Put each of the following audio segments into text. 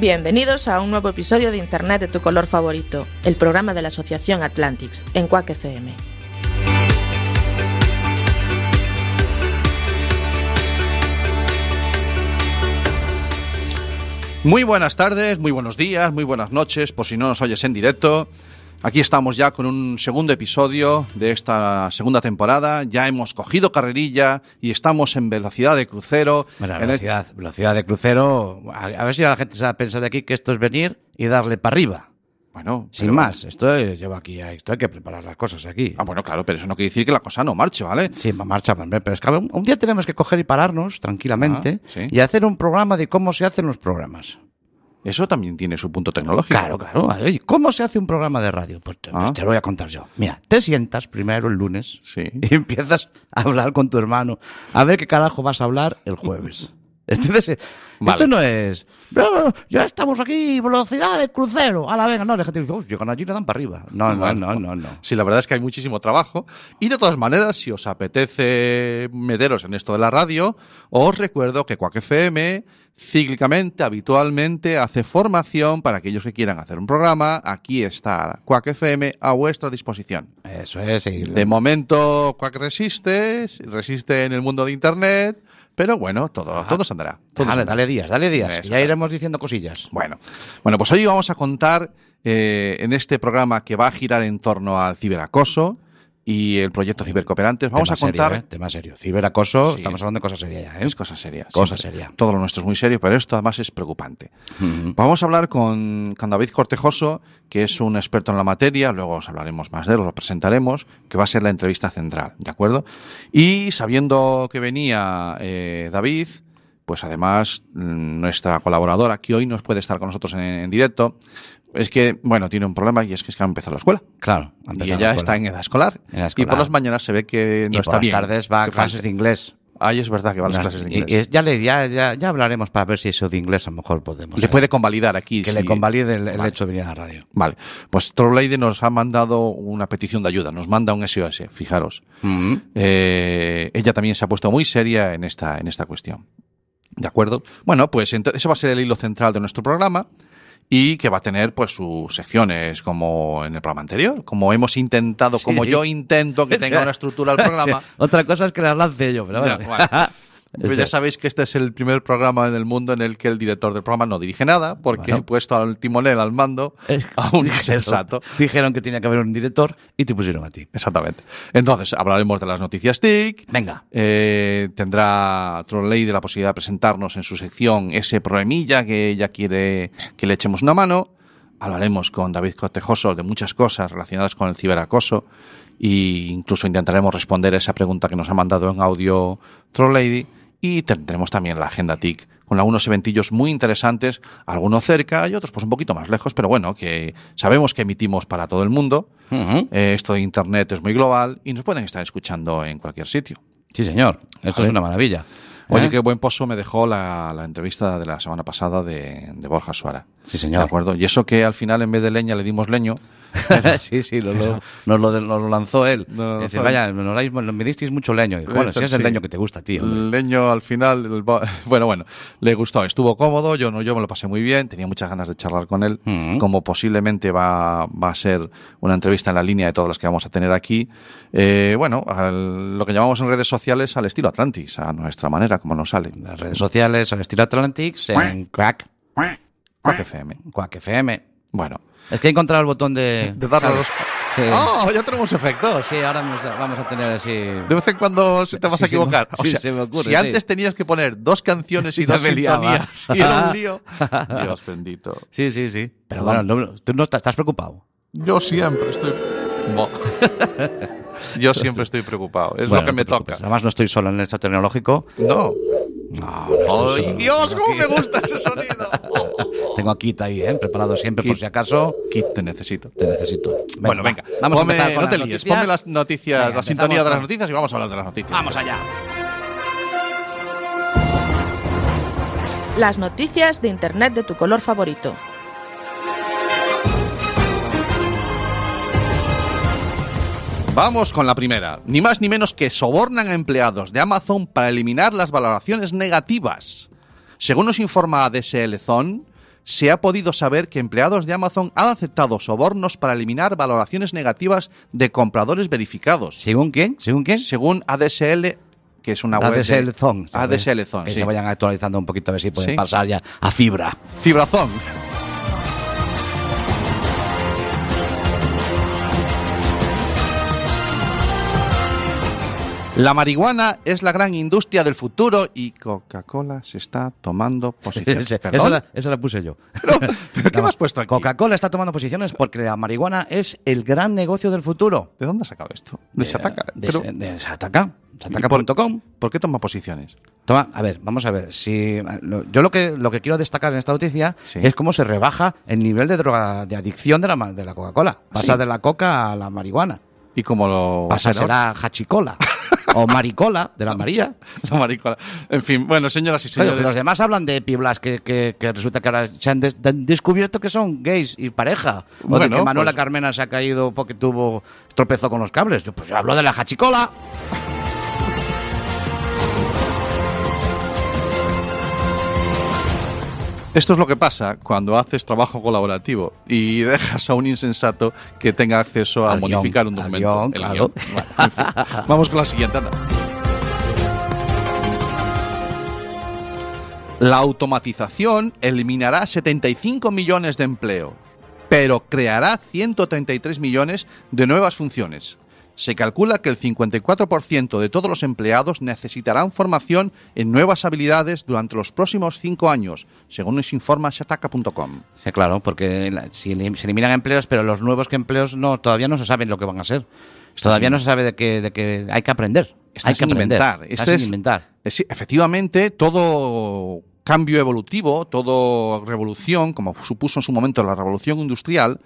Bienvenidos a un nuevo episodio de Internet de tu color favorito, el programa de la Asociación Atlantics en Quack FM. Muy buenas tardes, muy buenos días, muy buenas noches, por si no nos oyes en directo. Aquí estamos ya con un segundo episodio de esta segunda temporada. Ya hemos cogido carrerilla y estamos en velocidad de crucero. Bueno, En el- velocidad, velocidad de crucero. A, a ver si la gente se va a pensar de aquí que esto es venir y darle para arriba. Bueno, Sin pero- más. Esto es- llevo aquí, esto hay que preparar las cosas aquí. Ah, bueno, claro, pero eso no quiere decir que la cosa no marche, ¿vale? Sí, marcha, pero es que un, un día tenemos que coger y pararnos tranquilamente Ah, sí. y hacer un programa de cómo se hacen los programas. Eso también tiene su punto tecnológico. Claro, claro. Oye, ¿Cómo se hace un programa de radio? Pues te, Ah. te lo voy a contar yo. Mira, te sientas primero el lunes Sí. y empiezas a hablar con tu hermano a ver qué carajo vas a hablar el jueves. Entonces, eh, Vale. esto no es. "No, ya estamos aquí, velocidad de crucero. A la venga, no, la gente dice, "Uy, llegan allí y le dan para arriba. No, no, no, no, no. Sí, la verdad es que hay muchísimo trabajo. Y de todas maneras, si os apetece meteros en esto de la radio, os recuerdo que Quack FM cíclicamente, habitualmente, hace formación para aquellos que quieran hacer un programa. Aquí está Quack FM a vuestra disposición. Eso es, sí. De momento, Quack resiste, resiste en el mundo de Internet, pero bueno, todo, todo se andará. todo se Dale, andará. dale días, dale días, Eso, que ya claro. iremos diciendo cosillas. Bueno, bueno, pues hoy vamos a contar eh, en este programa que va a girar en torno al ciberacoso y el proyecto Cibercooperantes. Vamos Tema a contar. Serio, ¿eh? Tema serio. Ciberacoso, Sí. estamos hablando de cosas serias ya, ¿eh? Es cosa seria. Cosa siempre. seria. Todo lo nuestro es muy serio, pero esto además es preocupante. Vamos a hablar con, con David Cortejoso, que es un experto en la materia, luego os hablaremos más de él, os lo presentaremos, que va a ser la entrevista central, ¿de acuerdo? Y sabiendo que venía eh, David, pues además mm, nuestra colaboradora, que hoy no puede estar con nosotros en, en directo, es que, bueno, tiene un problema y es que es que ha empezado la escuela. Claro. Y ella la escuela. está en edad escolar. En edad Y por las mañanas se ve que no y está por las bien. tardes va a clases de inglés. Ay, es verdad que va a las Las- clases de inglés. y ya, le, ya, ya, ya hablaremos para ver si eso de inglés a lo mejor podemos. Le eh, puede convalidar aquí. que si- le convalide el, hecho de venir a la radio. Vale, pues Troll Lady nos ha mandado una petición de ayuda, nos manda un SOS, fijaros. Ujú. Eh, ella también se ha puesto muy seria en esta, en esta cuestión. ¿De acuerdo? Bueno, pues ese va a ser el hilo central de nuestro programa y que va a tener pues sus secciones como en el programa anterior, como hemos intentado, Sí. como yo intento que tenga una estructura el programa. Otra cosa es que las lance yo, pero Ya, bueno. bueno. Pues ya sabéis que este es el primer programa en el mundo en el que el director del programa no dirige nada, porque Bueno. he puesto al timonel al mando a un insensato. Dijeron que tenía que haber un director y te pusieron a ti. Exactamente. Entonces, hablaremos de las noticias TIC. Venga. Eh, tendrá Trolley de la posibilidad de presentarnos en su sección ese problemilla que ella quiere que le echemos una mano. Hablaremos con David Cortejoso de muchas cosas relacionadas con el ciberacoso e incluso intentaremos responder a esa pregunta que nos ha mandado en audio Trollady. Y tendremos también la agenda TIC con algunos eventillos muy interesantes, algunos cerca y otros pues un poquito más lejos, pero bueno, que sabemos que emitimos para todo el mundo. Eh, esto de Internet es muy global y nos pueden estar escuchando en cualquier sitio. Sí, señor. Esto es una maravilla. Oye, ¿Eh? qué buen pozo me dejó la, la entrevista de la semana pasada de, de Borja Suara. Sí, ¿De señor. acuerdo? Y eso que al final en vez de leña le dimos leño. sí, sí, lo- lo- nos, lo, lanzó él. Lanzó vaya, me disteis mucho leño. Y bueno, si es el Sí. leño que te gusta, tío. El leño al final, el bueno, bueno, le gustó, estuvo cómodo, yo no, yo me lo pasé muy bien, tenía muchas ganas de charlar con él, Mm. como posiblemente va, va a ser una entrevista en la línea de todas las que vamos a tener aquí. Eh, bueno, al- lo que llamamos en redes sociales al estilo Atlantis, a nuestra manera, como nos sale. En las redes sociales, al estilo Atlantics, en Quack, Quack FM. Quack FM. Bueno. Es que he encontrado el botón de... De darle a los- Sí. ¡Oh! Ya tenemos efectos. Sí, ahora vamos a tener así... De vez en cuando se te vas Sí, a equivocar. O sí, sea, se me ocurre, si sí. antes tenías que poner dos canciones y dos sintonías y era un lío. Dios bendito. Sí, sí, sí. Pero bueno, no- tú no estás, estás preocupado. Yo siempre estoy. Yo siempre estoy preocupado. Es Bueno, lo que no me toca. Además, no estoy solo en esto tecnológico. No. No, no estoy ¡Ay. Dios! Tengo ¿Cómo me gusta ese sonido? Tengo a Kit ahí, ¿eh? preparado siempre por Kit. si acaso Kit, te necesito. te necesito. bueno, va. venga. Vamos Ponme- a empezar con no te las líes. noticias. Ponme las noticias, Venga, la sintonía de las noticias y vamos a hablar de las noticias. Vamos allá. Las noticias de Internet de tu color favorito. Vamos con la primera. Ni más ni menos que sobornan a empleados de Amazon para eliminar las valoraciones negativas. Según nos informa ADSL Zone, se ha podido saber que empleados de Amazon han aceptado sobornos para eliminar valoraciones negativas de compradores verificados. ¿Según quién? ¿Según quién? Según ADSL, que es una web de- ADSL Zone. ADSL Zone, Que sí. se vayan actualizando un poquito a ver si pueden Sí. pasar ya a fibra. Fibrazón. La marihuana es la gran industria del futuro y Coca-Cola se está tomando posiciones. Esa, la, esa la puse yo. Pero, ¿pero ¿qué me has puesto aquí? Coca-Cola está tomando posiciones porque la marihuana es el gran negocio del futuro. ¿De dónde has sacado esto? De Shataka. De, Pero, de Sataka. ¿y por- Sataka.com. ¿Por qué toma posiciones? Toma, a ver, vamos a ver. Si, lo- yo lo que, lo que quiero destacar en esta noticia Sí. es cómo se rebaja el nivel de droga, de adicción de la, de la Coca-Cola. Pasa Sí. de la coca a la marihuana. ¿Y cómo lo Pasa será hachicola o maricola de la María. La maricola. En fin, bueno, señoras y Oye, señores. los demás hablan de piblas que, que- que resulta que ahora se han des- han descubierto que son gays y pareja. O de que Manuela pues- Carmena se ha caído porque tuvo tropezó con los cables. Yo, Pues yo hablo de la hachicola. Esto es lo que pasa cuando haces trabajo colaborativo y dejas a un insensato que tenga acceso a Al guion, modificar un documento. guion, el claro. guion. Bueno, en fin. Vamos con la siguiente. anda. La automatización eliminará 75 millones de empleo, pero creará 133 millones de nuevas funciones. Se calcula que el 54% de todos los empleados necesitarán formación en nuevas habilidades durante los próximos cinco años, según nos informa Shataka.com. Sí, claro, porque se eliminan empleos, pero los nuevos que empleos no todavía no se saben lo que van a ser. Todavía no se sabe de que, de que hay que aprender. Está hay que aprender. inventar. Está Ese sin es- inventar. Efectivamente, todo cambio evolutivo, toda revolución, como supuso en su momento la revolución industrial,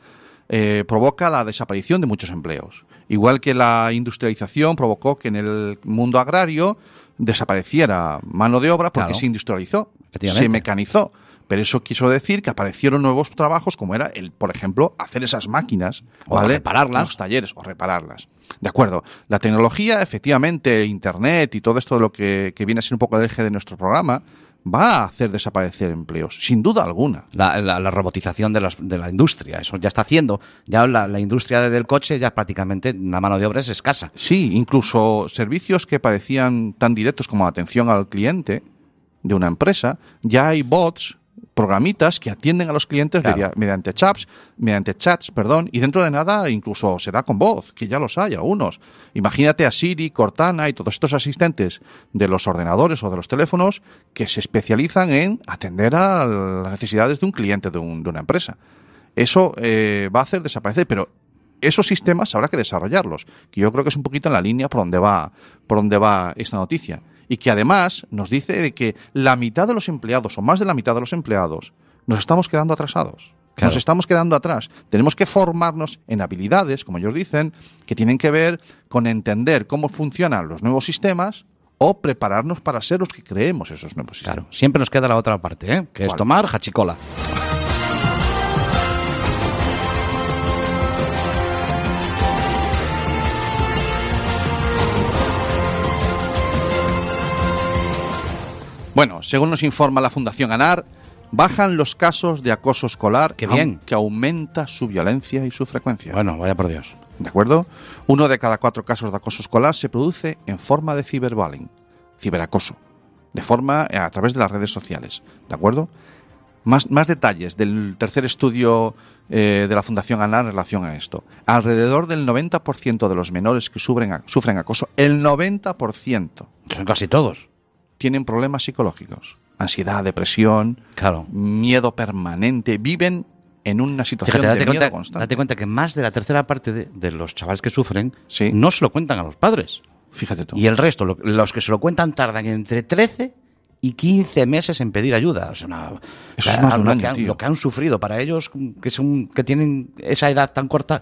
eh, provoca la desaparición de muchos empleos. Igual que la industrialización provocó que en el mundo agrario desapareciera mano de obra porque Claro. se industrializó, se mecanizó. Pero eso quiso decir que aparecieron nuevos trabajos como era, el, por ejemplo, hacer esas máquinas. O ¿vale? repararlas. Los talleres o repararlas. De acuerdo. La tecnología, efectivamente, Internet y todo esto de lo que, que viene a ser un poco el eje de nuestro programa, va a hacer desaparecer empleos, sin duda alguna. La, la- la robotización de, las- de la industria, eso ya está haciendo. Ya la, la industria del coche ya prácticamente la mano de obra es escasa. Sí, incluso servicios que parecían tan directos como atención al cliente de una empresa, ya hay bots, programitas que atienden a los clientes Claro. mediante chats, mediante chats, perdón, y dentro de nada incluso será con voz, que ya los hay algunos. Imagínate a Siri, Cortana y todos estos asistentes de los ordenadores o de los teléfonos que se especializan en atender a las necesidades de un cliente de, un- de una empresa. Eso eh, va a hacer desaparecer, pero esos sistemas habrá que desarrollarlos, que yo creo que es un poquito en la línea por donde va, por donde va esta noticia. Y que además nos dice de que la mitad de los empleados, o más de la mitad de los empleados, nos estamos quedando atrasados. Claro. Nos estamos quedando atrás. Tenemos que formarnos en habilidades, como ellos dicen, que tienen que ver con entender cómo funcionan los nuevos sistemas o prepararnos para ser los que creemos esos nuevos sistemas. Claro, siempre nos queda la otra parte, ¿eh? que es tomar hachicola. Bueno, según nos informa la Fundación ANAR, bajan los casos de acoso escolar, Qué bien. aunque aumenta su violencia y su frecuencia. Bueno, vaya por Dios. ¿De acuerdo? Uno de cada cuatro casos de acoso escolar se produce en forma de ciberbullying, ciberacoso, de forma eh, a través de las redes sociales. ¿De acuerdo? Más, más detalles del tercer estudio eh, de la Fundación ANAR en relación a esto. Alrededor del 90% de los menores que sufren, sufren acoso, el 90% Son casi todos. Tienen problemas psicológicos. Ansiedad, depresión, Claro. miedo permanente, viven en una situación Fíjate, de miedo cuenta, constante. date cuenta que más de la tercera parte de, de los chavales que sufren Sí. no se lo cuentan a los padres. Fíjate tú. Y el resto, lo- los que se lo cuentan, tardan entre 13 y 15 meses en pedir ayuda. O sea, una- Eso es más de un lo, año, que han, lo que han sufrido para ellos, que, son, que tienen esa edad tan corta,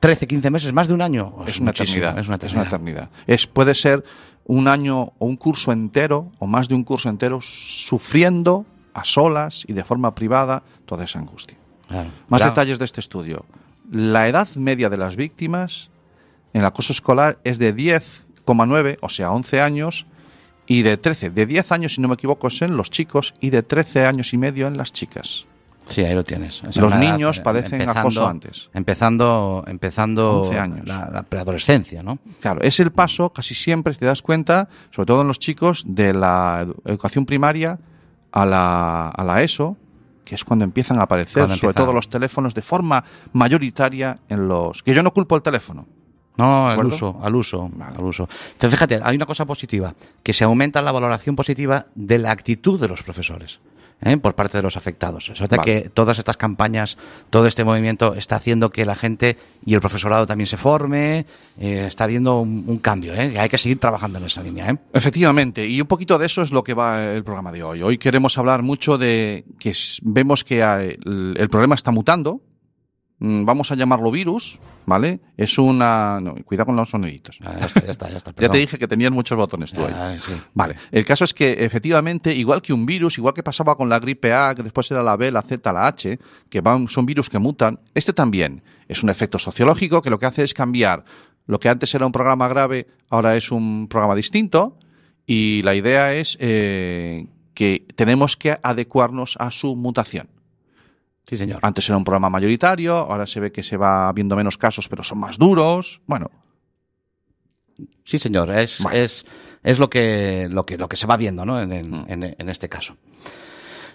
13, 15 meses, más de un año. es una eternidad. Es una eternidad. eternidad. Es, puede ser un año o un curso entero, o más de un curso entero, sufriendo a solas y de forma privada toda esa angustia. Claro. Más Claro. detalles de este estudio. La edad media de las víctimas en el acoso escolar es de 10,9, o sea, 11 años, y de 13. De 10 años, si no me equivoco, es en los chicos, y de 13 años y medio en las chicas. Sí, ahí lo tienes. Es Los edad, niños eh, padecen acoso antes. Empezando, empezando 11 años. La, la preadolescencia, ¿no? Claro, es el paso, casi siempre, si te das cuenta, sobre todo en los chicos, de la edu- educación primaria a la, a la ESO, que es cuando empiezan a aparecer, Cuando sobre empieza- todo los teléfonos, de forma mayoritaria en los... Que yo no culpo el teléfono. No, al uso, al uso, Vale. al uso. Entonces, fíjate, hay una cosa positiva, que se aumenta la valoración positiva de la actitud de los profesores. ¿Eh? por parte de los afectados. Sea, Vale. que todas estas campañas, todo este movimiento está haciendo que la gente y el profesorado también se forme, eh, está habiendo un, un cambio, ¿eh? hay que seguir trabajando en esa línea. ¿eh? Efectivamente, y un poquito de eso es lo que va el programa de hoy. Hoy queremos hablar mucho de que vemos que el, el problema está mutando. Mm, Vamos a llamarlo virus, ¿vale? Es una... no, cuidado con los soniditos. Ah, ya está, ya está. Ya, está, Ya perdón. te dije que tenías muchos botones tú ahí. Ah, sí. Vale, el caso es que efectivamente, igual que un virus, igual que pasaba con la gripe A, que después era la B, la Z, la H, que van, son virus que mutan, este también es un efecto sociológico que lo que hace es cambiar lo que antes era un programa grave, ahora es un programa distinto, y la idea es eh, que tenemos que adecuarnos a su mutación. Sí, señor. Antes era un programa mayoritario, ahora se ve que se va viendo menos casos, pero son más duros. Bueno, Sí, señor. Es, es, es lo, que, lo, que, lo que se va viendo ¿no? en, en- Mm. en- en este caso.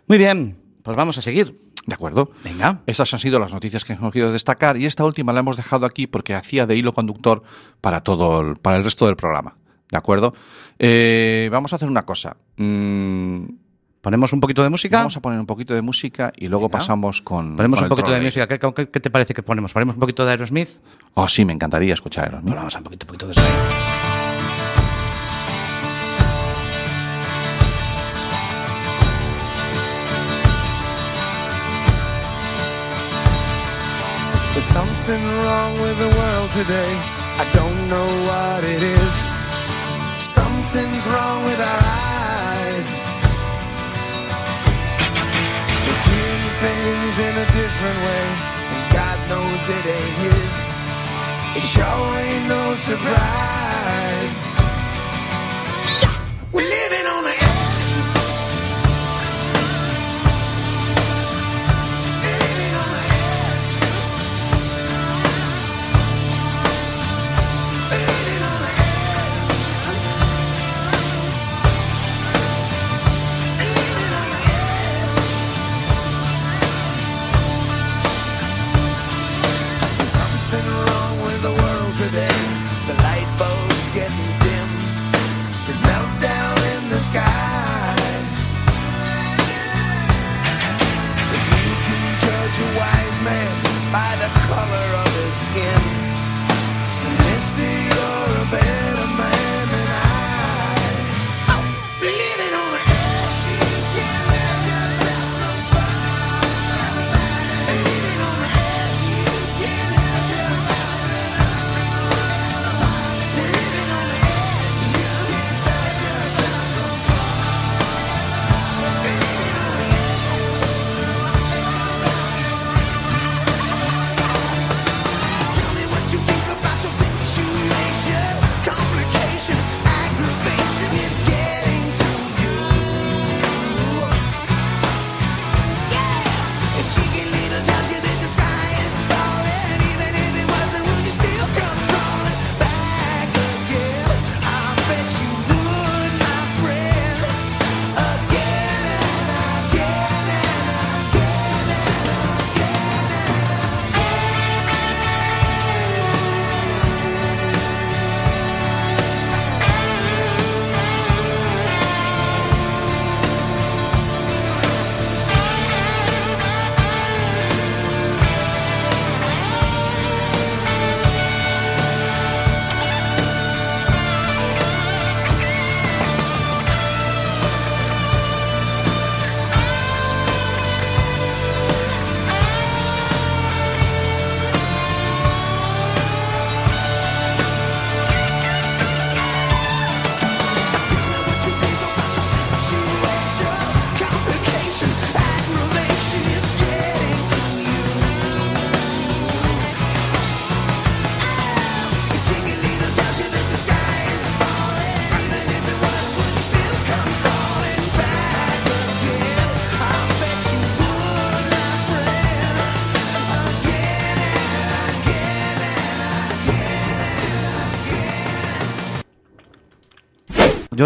Muy bien, pues vamos a seguir. ¿de acuerdo? Venga. Estas han sido las noticias que hemos querido destacar y esta última la hemos dejado aquí porque hacía de hilo conductor para todo el, para el resto del programa. ¿De acuerdo? Eh, vamos a hacer una cosa. Mm, Ponemos un poquito de música. vamos a poner un poquito de música y luego Venga. pasamos con. Ponemos con un el poquito de música. ¿Qué, qué- qué te parece que ponemos? ¿Ponemos un poquito de Aerosmith? Oh, sí, me encantaría escuchar. Pues vamos a un poquito, un poquito de eso. There's something wrong with the world today. I don't know what it is. Something's wrong with our eyes. Things in a different way, and God knows it ain't His. It sure ain't no surprise. We're living on the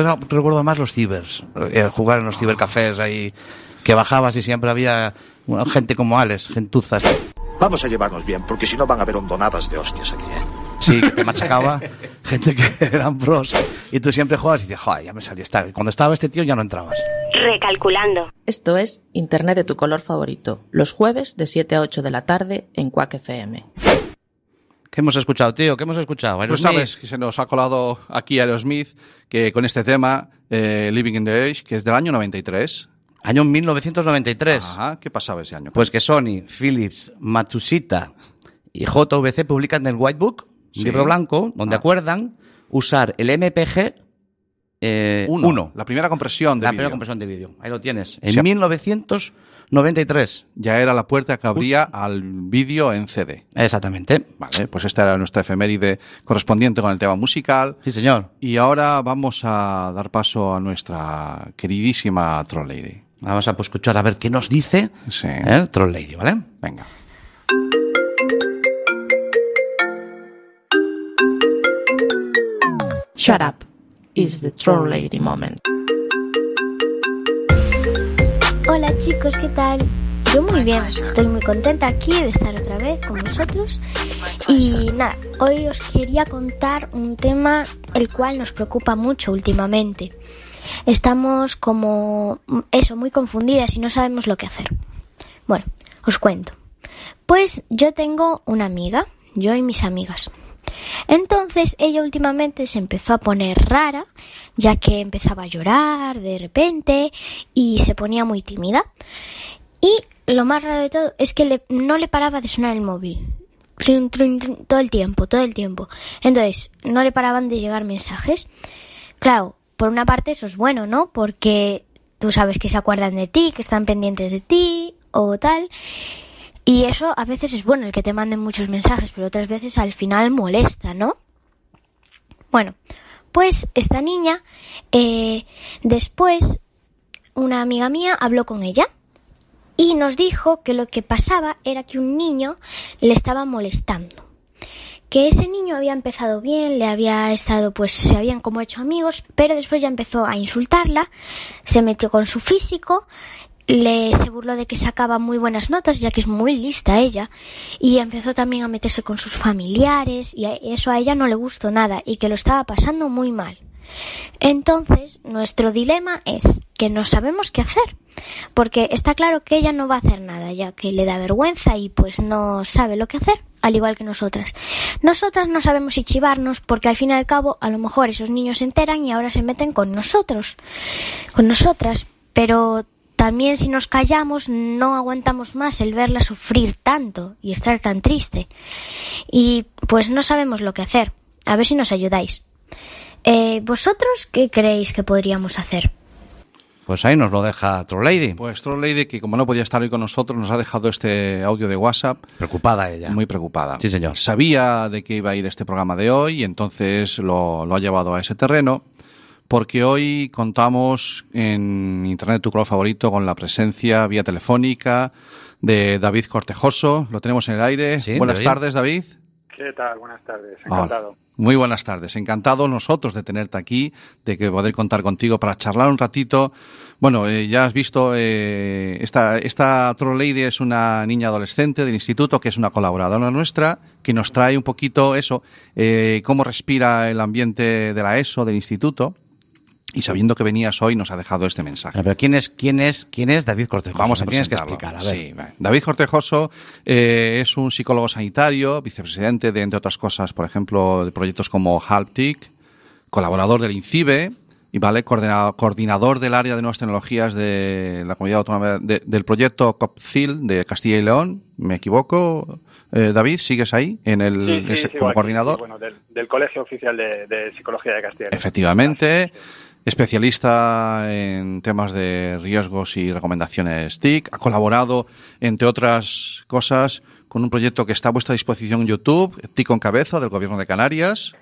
yo recuerdo más los cibers, eh, jugar en los cibercafés ahí, que bajabas y siempre había bueno, gente como Alex, gentuzas. Vamos a llevarnos bien, porque si no van a haber hondonadas de hostias aquí, ¿eh? Sí, que te machacaba, gente que eran pros, y tú siempre jugabas y dices, joder, ya me salió esta. Cuando estaba este tío ya no entrabas. Recalculando. Esto es Internet de tu color favorito, los jueves de 7 a 8 de la tarde en Quack FM. ¿Qué hemos escuchado, tío? ¿Qué hemos escuchado? Pues sabes que se nos ha colado aquí Aerosmith que con este tema, eh, Living in the Age, que es del año 93. Año 1993. Ajá, ¿qué pasaba ese año? Pues que Sony, Philips, Matsushita y JVC publican el White Book, Sí. libro blanco, donde Ah. acuerdan usar el MPG eh, Uno, 1, La primera compresión de la vídeo. primera compresión de vídeo. Ahí lo tienes. En Sí. 1993. Ya era la puerta que abría al vídeo en CD. Exactamente. Vale, pues esta era nuestra efeméride correspondiente con el tema musical. Sí, señor. Y ahora vamos a dar paso a nuestra queridísima Troll Lady. Vamos a pues, escuchar a ver qué nos dice Sí. ¿eh? Troll Lady, ¿vale? Venga. Shut up is the troll lady moment. Hola chicos, ¿qué tal? Yo muy bien, estoy muy contenta aquí de estar otra vez con vosotros. Y nada, hoy os quería contar un tema el cual nos preocupa mucho últimamente. Estamos como mm, eso, muy confundidas y no sabemos lo que hacer. Bueno, os cuento. Pues yo tengo una amiga, yo y mis amigas. Entonces ella últimamente se empezó a poner rara, ya que empezaba a llorar de repente y se ponía muy tímida. Y lo más raro de todo es que no le paraba de sonar el móvil. Trin, trin, trin, todo el tiempo, todo el tiempo. Entonces, no le paraban de llegar mensajes. Claro, por una parte eso es bueno, ¿no? Porque tú sabes que se acuerdan de ti, que están pendientes de ti o tal. Y eso a veces es bueno el que te manden muchos mensajes, pero otras veces al final molesta, ¿no? Bueno, pues esta niña, eh, después una amiga mía habló con ella y nos dijo que lo que pasaba era que un niño le estaba molestando. Que ese niño había empezado bien, le había estado, pues se habían como hecho amigos, pero después ya empezó a insultarla, se metió con su físico, le se burló de que sacaba muy buenas notas, ya que es muy lista ella, y empezó también a meterse con sus familiares, y eso a ella no le gustó nada, y que lo estaba pasando muy mal. Entonces, nuestro dilema es que no sabemos qué hacer, porque está claro que ella no va a hacer nada, ya que le da vergüenza y pues no sabe lo que hacer, al igual que nosotras. Nosotras no sabemos si chivarnos, porque al fin y al cabo, a lo mejor esos niños se enteran y ahora se meten con nosotros, con nosotras, pero también si nos callamos no aguantamos más el verla sufrir tanto y estar tan triste. Y pues no sabemos lo que hacer. A ver si nos ayudáis. Eh, ¿Vosotros qué creéis que podríamos hacer? Pues ahí nos lo deja Troll Lady. Pues Troll Lady, que como no podía estar hoy con nosotros, nos ha dejado este audio de WhatsApp. Preocupada ella. Muy preocupada. Sí, señor. Sabía de que iba a ir este programa de hoy y entonces lo, lo ha llevado a ese terreno. Porque hoy contamos en Internet tu color favorito con la presencia vía telefónica de David Cortejoso. Lo tenemos en el aire. Sí, Buenas David. tardes, David. ¿Qué tal? Buenas tardes, Hola. encantado. Muy buenas tardes. Encantado nosotros de tenerte aquí, de que poder contar contigo para charlar un ratito. Bueno, eh, ya has visto, eh, esta, esta Troll Lady es una niña adolescente del instituto que es una colaboradora nuestra, que nos trae un poquito eso, eh, cómo respira el ambiente de la ESO, del instituto. Y sabiendo que venías hoy, nos ha dejado este mensaje. Pero ¿quién es, quién es, quién es David Cortejo? Vamos a tienes que explicar, a ver. Sí. David Cortejoso eh, es un psicólogo sanitario, vicepresidente de, entre otras cosas, por ejemplo, de proyectos como HALPTIC, colaborador del INCIBE y vale coordinador, coordinador del área de nuevas tecnologías de la comunidad autónoma de- del proyecto COPCIL de Castilla y León. ¿Me equivoco? Eh, David, ¿sigues ahí en el, Sí, sí, ese- sigo como aquí, coordinador? sí, bueno, del, del Colegio Oficial de, de Psicología de Castilla. y León. Efectivamente. Especialista en temas de riesgos y recomendaciones TIC. Ha colaborado, entre otras cosas, con un proyecto que está a vuestra disposición en YouTube, TIC con cabeza, del Gobierno de Canarias.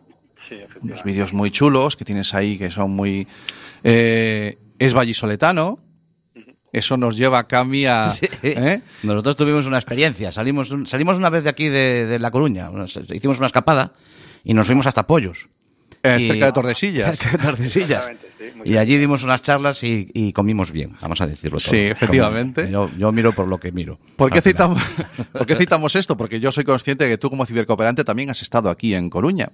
Sí, Unos vídeos muy chulos que tienes ahí que son muy... eh, es vallisoletano. Eso nos lleva a Cami a... Sí. ¿eh? Nosotros tuvimos una experiencia. Salimos, un- salimos una vez de aquí de, de La Coruña. Nos- Hicimos una escapada y nos fuimos hasta Pollos. Eh, Y- cerca de Tordesillas. Cerca de Tordesillas. Exactamente, sí, muy Y allí dimos unas charlas y, y comimos bien, vamos a decirlo todo. Sí, efectivamente. Yo, yo miro por lo que miro. ¿Por qué, citamos, ¿Por qué citamos esto? Porque yo soy consciente de que tú como cibercooperante también has estado aquí en Coruña.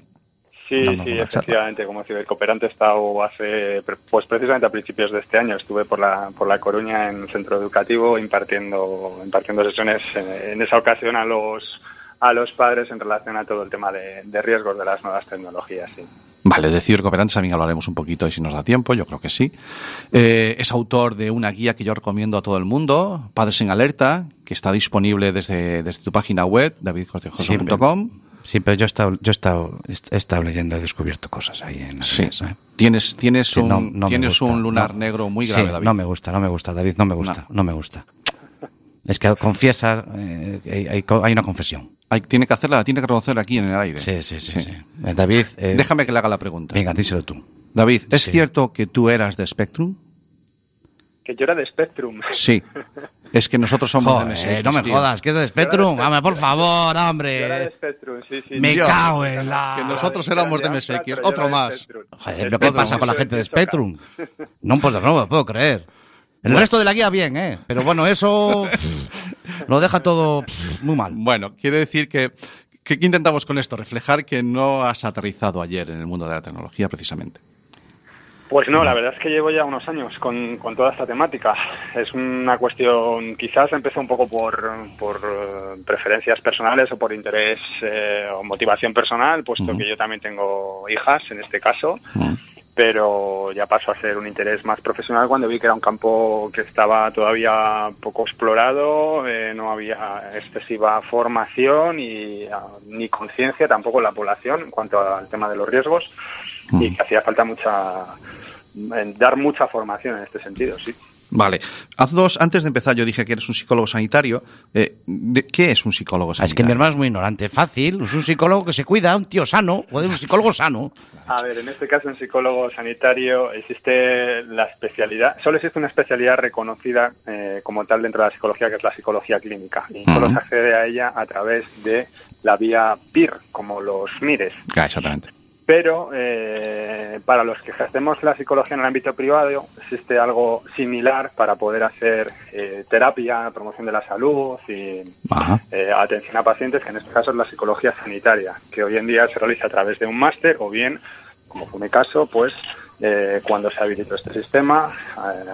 Sí, sí, charla. efectivamente, como cibercooperante he estado hace, pues precisamente a principios de este año, estuve por la, por la Coruña en un centro educativo impartiendo, impartiendo sesiones en, en esa ocasión a los, a los padres en relación a todo el tema de, de riesgos de las nuevas tecnologías. Sí. Vale, de cibercooperantes también hablaremos un poquito y si nos da tiempo, yo creo que sí. Eh, es autor de una guía que yo recomiendo a todo el mundo, Padres en Alerta, que está disponible desde, desde tu página web, davidcortejoso.com. Sí, pero yo he estado, yo he estado, he estado leyendo, he descubierto cosas ahí en Sí. redes, ¿eh? Tienes, tienes, Sí, un, no- no me tienes un lunar no. negro muy Sí, grave, David. No me gusta, no me gusta, David, no me gusta, no, me gusta. Es que confiesa, eh, hay una confesión. Hay- tiene que hacerla, tiene que reconocer aquí en el aire. Sí, sí, sí. sí. Eh, David, eh, Déjame que le haga la pregunta. venga, díselo tú. David, ¿es Sí. cierto que tú eras de Spectrum? Que yo era de Spectrum. Sí. Es que nosotros somos de MSX, no me tío. jodas, que es de Spectrum. Hombre, por favor, Yo era de hombre. Spectrum, sí, sí. Me sí. cago en la- Que nosotros éramos de MSX. Yo Otro de más. Joder, ¿pero qué pasa con la gente de 18K. Spectrum? No, pues no me lo puedo creer. El resto de la guía bien, ¿eh? Pero bueno, eso lo deja todo muy mal. Bueno, quiere decir que, ¿qué intentamos con esto? Reflejar que no has aterrizado ayer en el mundo de la tecnología, precisamente. Pues no, la verdad es que llevo ya unos años con, con toda esta temática. Es una cuestión, quizás empezó un poco por, por eh, preferencias personales o por interés eh, o motivación personal, puesto que yo también tengo hijas en este caso. Pero ya pasó a ser un interés más profesional cuando vi que era un campo que estaba todavía poco explorado, eh, no había excesiva formación y ah, ni conciencia tampoco en la población en cuanto al tema de los riesgos y Mm. que hacía falta mucha dar mucha formación en este sentido, sí. Vale. Haz dos, antes de empezar yo dije que eres un psicólogo sanitario. Eh, ¿de- ¿Qué es un psicólogo Ah, sanitario? Es que mi hermano es muy ignorante. Fácil, es un psicólogo que se cuida, un tío sano, joder, un psicólogo sano. A ver, en este caso en psicólogo sanitario existe la especialidad, solo existe una especialidad reconocida eh, como tal dentro de la psicología, que es la psicología clínica. Y solo se accede a ella a través de la vía PIR, como los MIRES. Ah, exactamente. Pero eh, para los que ejercemos la psicología en el ámbito privado existe algo similar para poder hacer eh, terapia, promoción de la salud y eh, atención a pacientes, que en este caso es la psicología sanitaria, que hoy en día se realiza a través de un máster o bien, como fue mi caso, pues cuando se habilitó este sistema,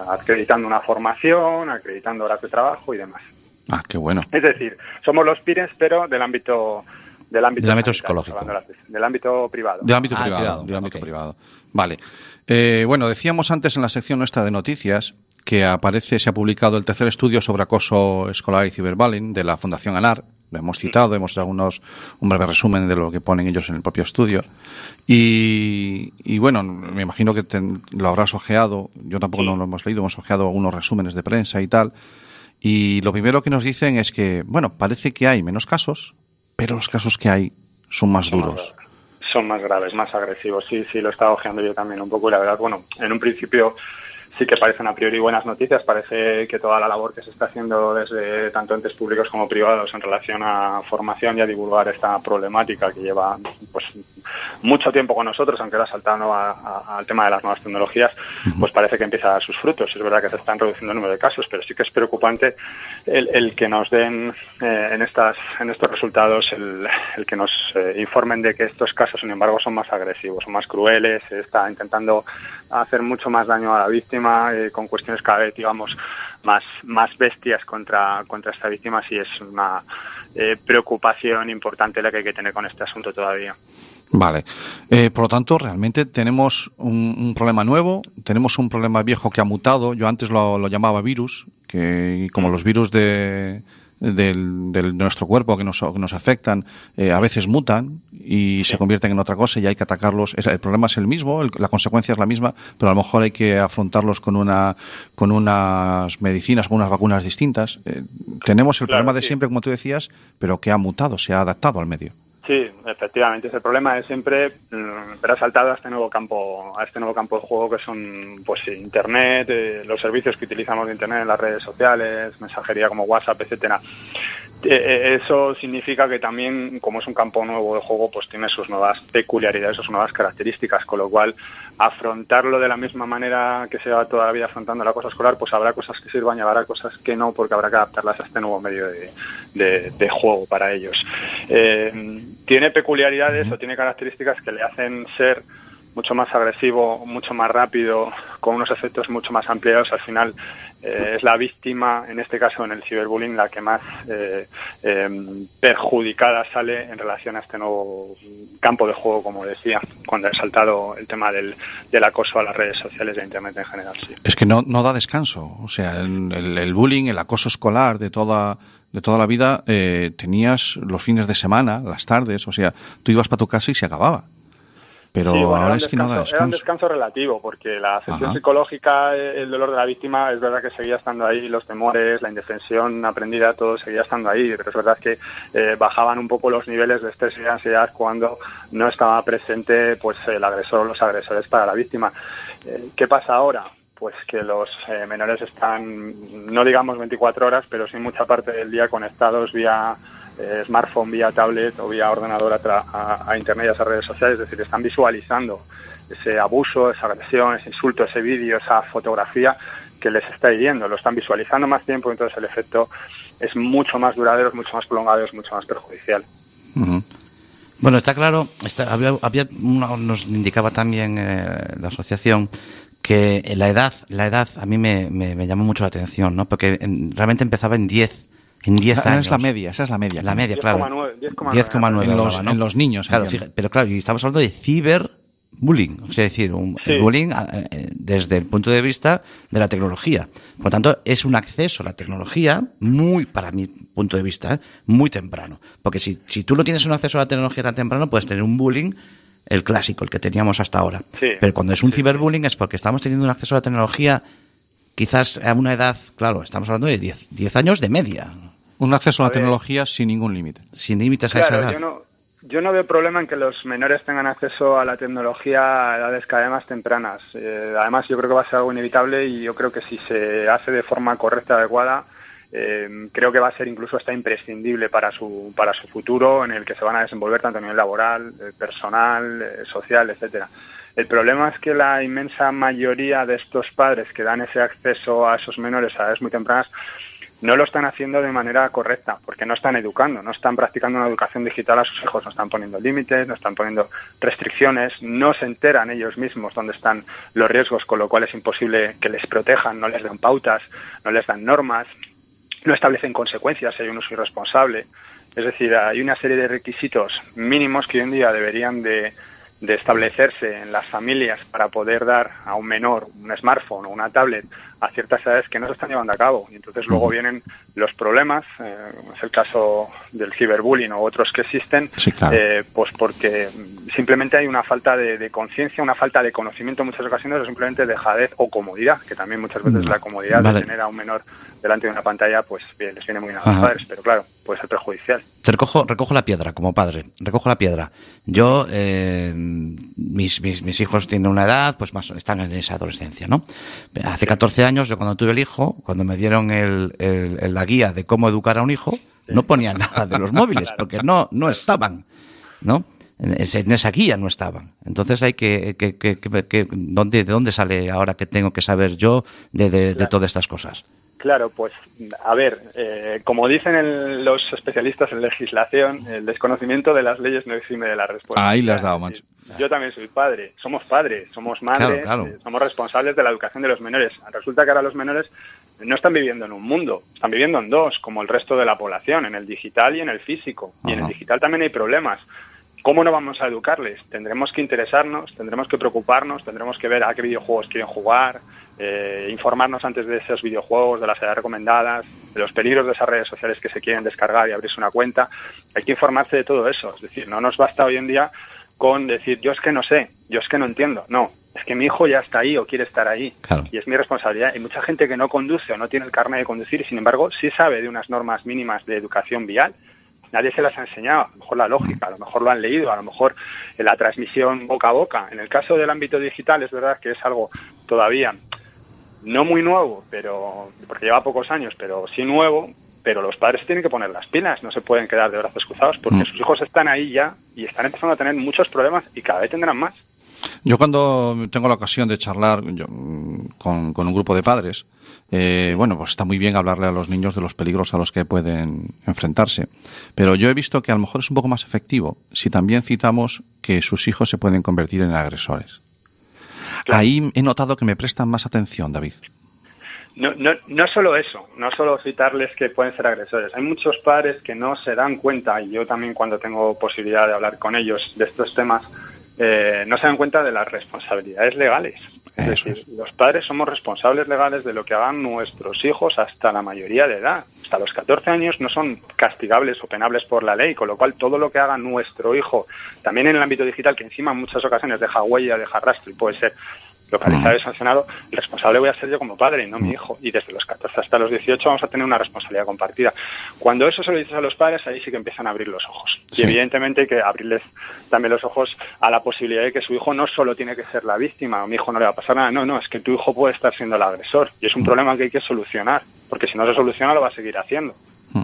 acreditando una formación, acreditando horas de trabajo y demás. Ah, qué bueno. Es decir, somos los PIRES, pero del ámbito del ámbito, Del ámbito sanitario, psicológico. del ámbito privado. Del ámbito Ah, privado. privado, Del ámbito privado. Vale. Eh, bueno, decíamos antes en la sección nuestra de noticias que aparece, se ha publicado el tercer estudio sobre acoso escolar y ciberbullying de la Fundación ANAR. Lo hemos citado, hemos dado unos, un breve resumen de lo que ponen ellos en el propio estudio. Y, y bueno, me imagino que te- lo habrás ojeado. Yo tampoco no lo hemos leído, hemos ojeado algunos resúmenes de prensa y tal. Y lo primero que nos dicen es que, bueno, parece que hay menos casos, pero los casos que hay son más Son duros. Son más graves, más agresivos. Sí, sí, lo he estado ojeando yo también un poco y la verdad, bueno, en un principio sí que parecen a priori buenas noticias. Parece que toda la labor que se está haciendo desde tanto entes públicos como privados en relación a formación y a divulgar esta problemática que lleva pues mucho tiempo con nosotros, aunque ahora saltando al tema de las nuevas tecnologías, pues parece que empieza a dar sus frutos. Es verdad que se están reduciendo el número de casos, pero sí que es preocupante el, el que nos den eh, en estas en estos resultados el, el que nos eh, informen de que estos casos, sin embargo, son más agresivos, son más crueles, se está intentando hacer mucho más daño a la víctima eh, con cuestiones cada vez, digamos, más más bestias contra contra esta víctima. Sí es una eh, preocupación importante la que hay que tener con este asunto todavía. Vale. Eh, por lo tanto, realmente tenemos un, un problema nuevo, tenemos un problema viejo que ha mutado. Yo antes lo, lo llamaba virus, que como los virus de, del, del- de nuestro cuerpo que nos, que nos afectan, eh, a veces mutan y se convierten en otra cosa y hay que atacarlos. El problema es el mismo, el- la consecuencia es la misma, pero a lo mejor hay que afrontarlos con una con unas medicinas, con unas vacunas distintas. Eh, tenemos el Claro, problema de sí. siempre, como tú decías, pero que ha mutado, se ha adaptado al medio. Sí, efectivamente, ese problema es siempre mm, pero ha saltado a este nuevo campo, a este nuevo campo de juego que son pues internet, eh, los servicios que utilizamos de internet en las redes sociales, mensajería como WhatsApp, etcétera. Eh, eso significa que también, como es un campo nuevo de juego, pues tiene sus nuevas peculiaridades, sus nuevas características, con lo cual afrontarlo de la misma manera que se va toda la vida afrontando la cosa escolar, pues habrá cosas que sirvan y habrá cosas que no, porque habrá que adaptarlas a este nuevo medio de, juego para ellos. Eh, tiene peculiaridades o tiene características que le hacen ser mucho más agresivo, mucho más rápido, con unos efectos mucho más ampliados. Al final eh, es la víctima, en este caso en el ciberbullying, la que más eh, em, perjudicada sale en relación a este nuevo campo de juego, como decía, cuando he saltado el tema del, acoso a las redes sociales e Internet en general. Es que no, da descanso. O sea, el, el, bullying, el acoso escolar de toda de toda la vida, eh, tenías los fines de semana, las tardes, o sea, tú ibas para tu casa y se acababa pero ahora es que no da descanso. Era un descanso relativo, porque la sesión psicológica, el dolor de la víctima, es verdad que seguía estando ahí, los temores, la indefensión aprendida, todo seguía estando ahí, pero es verdad que eh, bajaban un poco los niveles de estrés y ansiedad cuando no estaba presente pues el agresor o los agresores para la víctima. Eh, ¿Qué pasa ahora? Pues que los eh, menores están, no digamos 24 horas, pero sí mucha parte del día conectados vía eh, smartphone, vía tablet o vía ordenador a, Internet y a esas redes sociales, es decir, están visualizando ese abuso, esa agresión, ese insulto, ese vídeo, esa fotografía que les está hiriendo, lo están visualizando más tiempo, entonces el efecto es mucho más duradero, es mucho más prolongado, es mucho más perjudicial. Bueno, está claro, había, nos indicaba también eh, la asociación que la edad, la edad a mí me, me, llamó mucho la atención, ¿no? Porque realmente empezaba en 10 en 10 años. Ah, es la media, esa es la media. La media, claro. 10,9. En, los, en los niños. Claro, pero claro, y estamos hablando de ciberbullying, es decir, un bullying eh, eh, desde el punto de vista de la tecnología. Por lo tanto, es un acceso a la tecnología muy, para mi punto de vista, eh, muy temprano. Porque si, si tú no tienes un acceso a la tecnología tan temprano, puedes tener un bullying el clásico, el que teníamos hasta ahora. Pero cuando es un ciberbullying es porque estamos teniendo un acceso a la tecnología quizás a una edad, claro, estamos hablando de 10 años de media. Un acceso a, la tecnología sin ningún límite. Sin límites a esa edad. Yo no, yo no veo problema en que los menores tengan acceso a la tecnología a edades cada vez más tempranas. Eh, además, yo creo que va a ser algo inevitable y yo creo que si se hace de forma correcta, adecuada, eh, creo que va a ser incluso hasta imprescindible para su, para su futuro, en el que se van a desenvolver tanto a nivel laboral, eh, personal, social, etcétera. El problema es que la inmensa mayoría de estos padres que dan ese acceso a esos menores a edades muy tempranas no lo están haciendo de manera correcta, porque no están educando, no están practicando una educación digital a sus hijos, no están poniendo límites, no están poniendo restricciones, no se enteran ellos mismos dónde están los riesgos, con lo cual es imposible que les protejan, no les dan pautas, no les dan normas, no establecen consecuencias si hay un uso irresponsable. Es decir, hay una serie de requisitos mínimos que hoy en día deberían de, de establecerse en las familias para poder dar a un menor un smartphone o una tablet a ciertas edades que no se están llevando a cabo. Y entonces luego vienen los problemas, eh, es el caso del ciberbullying o otros que existen, eh, pues porque simplemente hay una falta de, conciencia, una falta de conocimiento en muchas ocasiones o simplemente dejadez o comodidad, que también muchas veces la comodidad de tener a un menor delante de una pantalla, pues bien, les viene muy bien a los padres, pero claro, puede ser perjudicial. Te recojo, recojo la piedra como padre, recojo la piedra. Yo, eh, mis, mis, mis, hijos tienen una edad, pues más están en esa adolescencia, ¿no? Hace 14 años, yo cuando tuve el hijo, cuando me dieron el, el, la guía de cómo educar a un hijo, no ponía nada de los móviles, porque no, no estaban, ¿no? En esa guía no estaban. Entonces hay que, que, que, que ¿dónde, ¿de dónde sale ahora que tengo que saber yo de, de, de todas estas cosas? Claro, pues a ver, eh, como dicen los especialistas en legislación, el desconocimiento de las leyes no exime de la respuesta. Ahí le has dado, macho. Yo también soy padre, somos padres, somos madres, eh, somos responsables de la educación de los menores. Resulta que ahora los menores no están viviendo en un mundo, están viviendo en dos, como el resto de la población, en el digital y en el físico. Y en el digital también hay problemas. ¿Cómo no vamos a educarles? Tendremos que interesarnos, tendremos que preocuparnos, tendremos que ver a qué videojuegos quieren jugar, eh, informarnos antes de esos videojuegos, de las edades recomendadas, de los peligros de esas redes sociales que se quieren descargar y abrirse una cuenta. Hay que informarse de todo eso. Es decir, no nos basta hoy en día con decir, yo es que no sé, yo es que no entiendo. No, es que mi hijo ya está ahí o quiere estar ahí. Y es mi responsabilidad. Hay mucha gente que no conduce o no tiene el carnet de conducir y sin embargo sí sabe de unas normas mínimas de educación vial. Nadie se las ha enseñado, a lo mejor la lógica, a lo mejor lo han leído, a lo mejor la transmisión boca a boca. En el caso del ámbito digital es verdad que es algo todavía no muy nuevo, pero porque lleva pocos años, pero sí nuevo, pero los padres se tienen que poner las pilas, no se pueden quedar de brazos cruzados porque Mm. sus hijos están ahí ya y están empezando a tener muchos problemas y cada vez tendrán más. Yo cuando tengo la ocasión de charlar yo, mm, con, con un grupo de padres, eh, bueno, pues está muy bien hablarle a los niños de los peligros a los que pueden enfrentarse. Pero yo he visto que a lo mejor es un poco más efectivo si también citamos que sus hijos se pueden convertir en agresores. Ahí he notado que me prestan más atención, David. No, no, no solo eso, no solo citarles que pueden ser agresores. Hay muchos padres que no se dan cuenta, y yo también cuando tengo posibilidad de hablar con ellos de estos temas, eh, no se dan cuenta de las responsabilidades legales. Es Eso decir, los padres somos responsables legales de lo que hagan nuestros hijos hasta la mayoría de edad. Hasta los 14 años no son castigables o penables por la ley, con lo cual todo lo que haga nuestro hijo, también en el ámbito digital, que encima en muchas ocasiones deja huella, deja rastro y puede ser localizado y sancionado, el responsable voy a ser yo como padre y no mi hijo. Y desde los 14 hasta los 18 vamos a tener una responsabilidad compartida. Cuando eso se lo dices a los padres, ahí sí que empiezan a abrir los ojos. Sí. Y evidentemente hay que abrirles también los ojos a la posibilidad de que su hijo no solo tiene que ser la víctima, o mi hijo no le va a pasar nada, no, no, es que tu hijo puede estar siendo el agresor. Y es un problema que hay que solucionar, porque si no se soluciona lo va a seguir haciendo.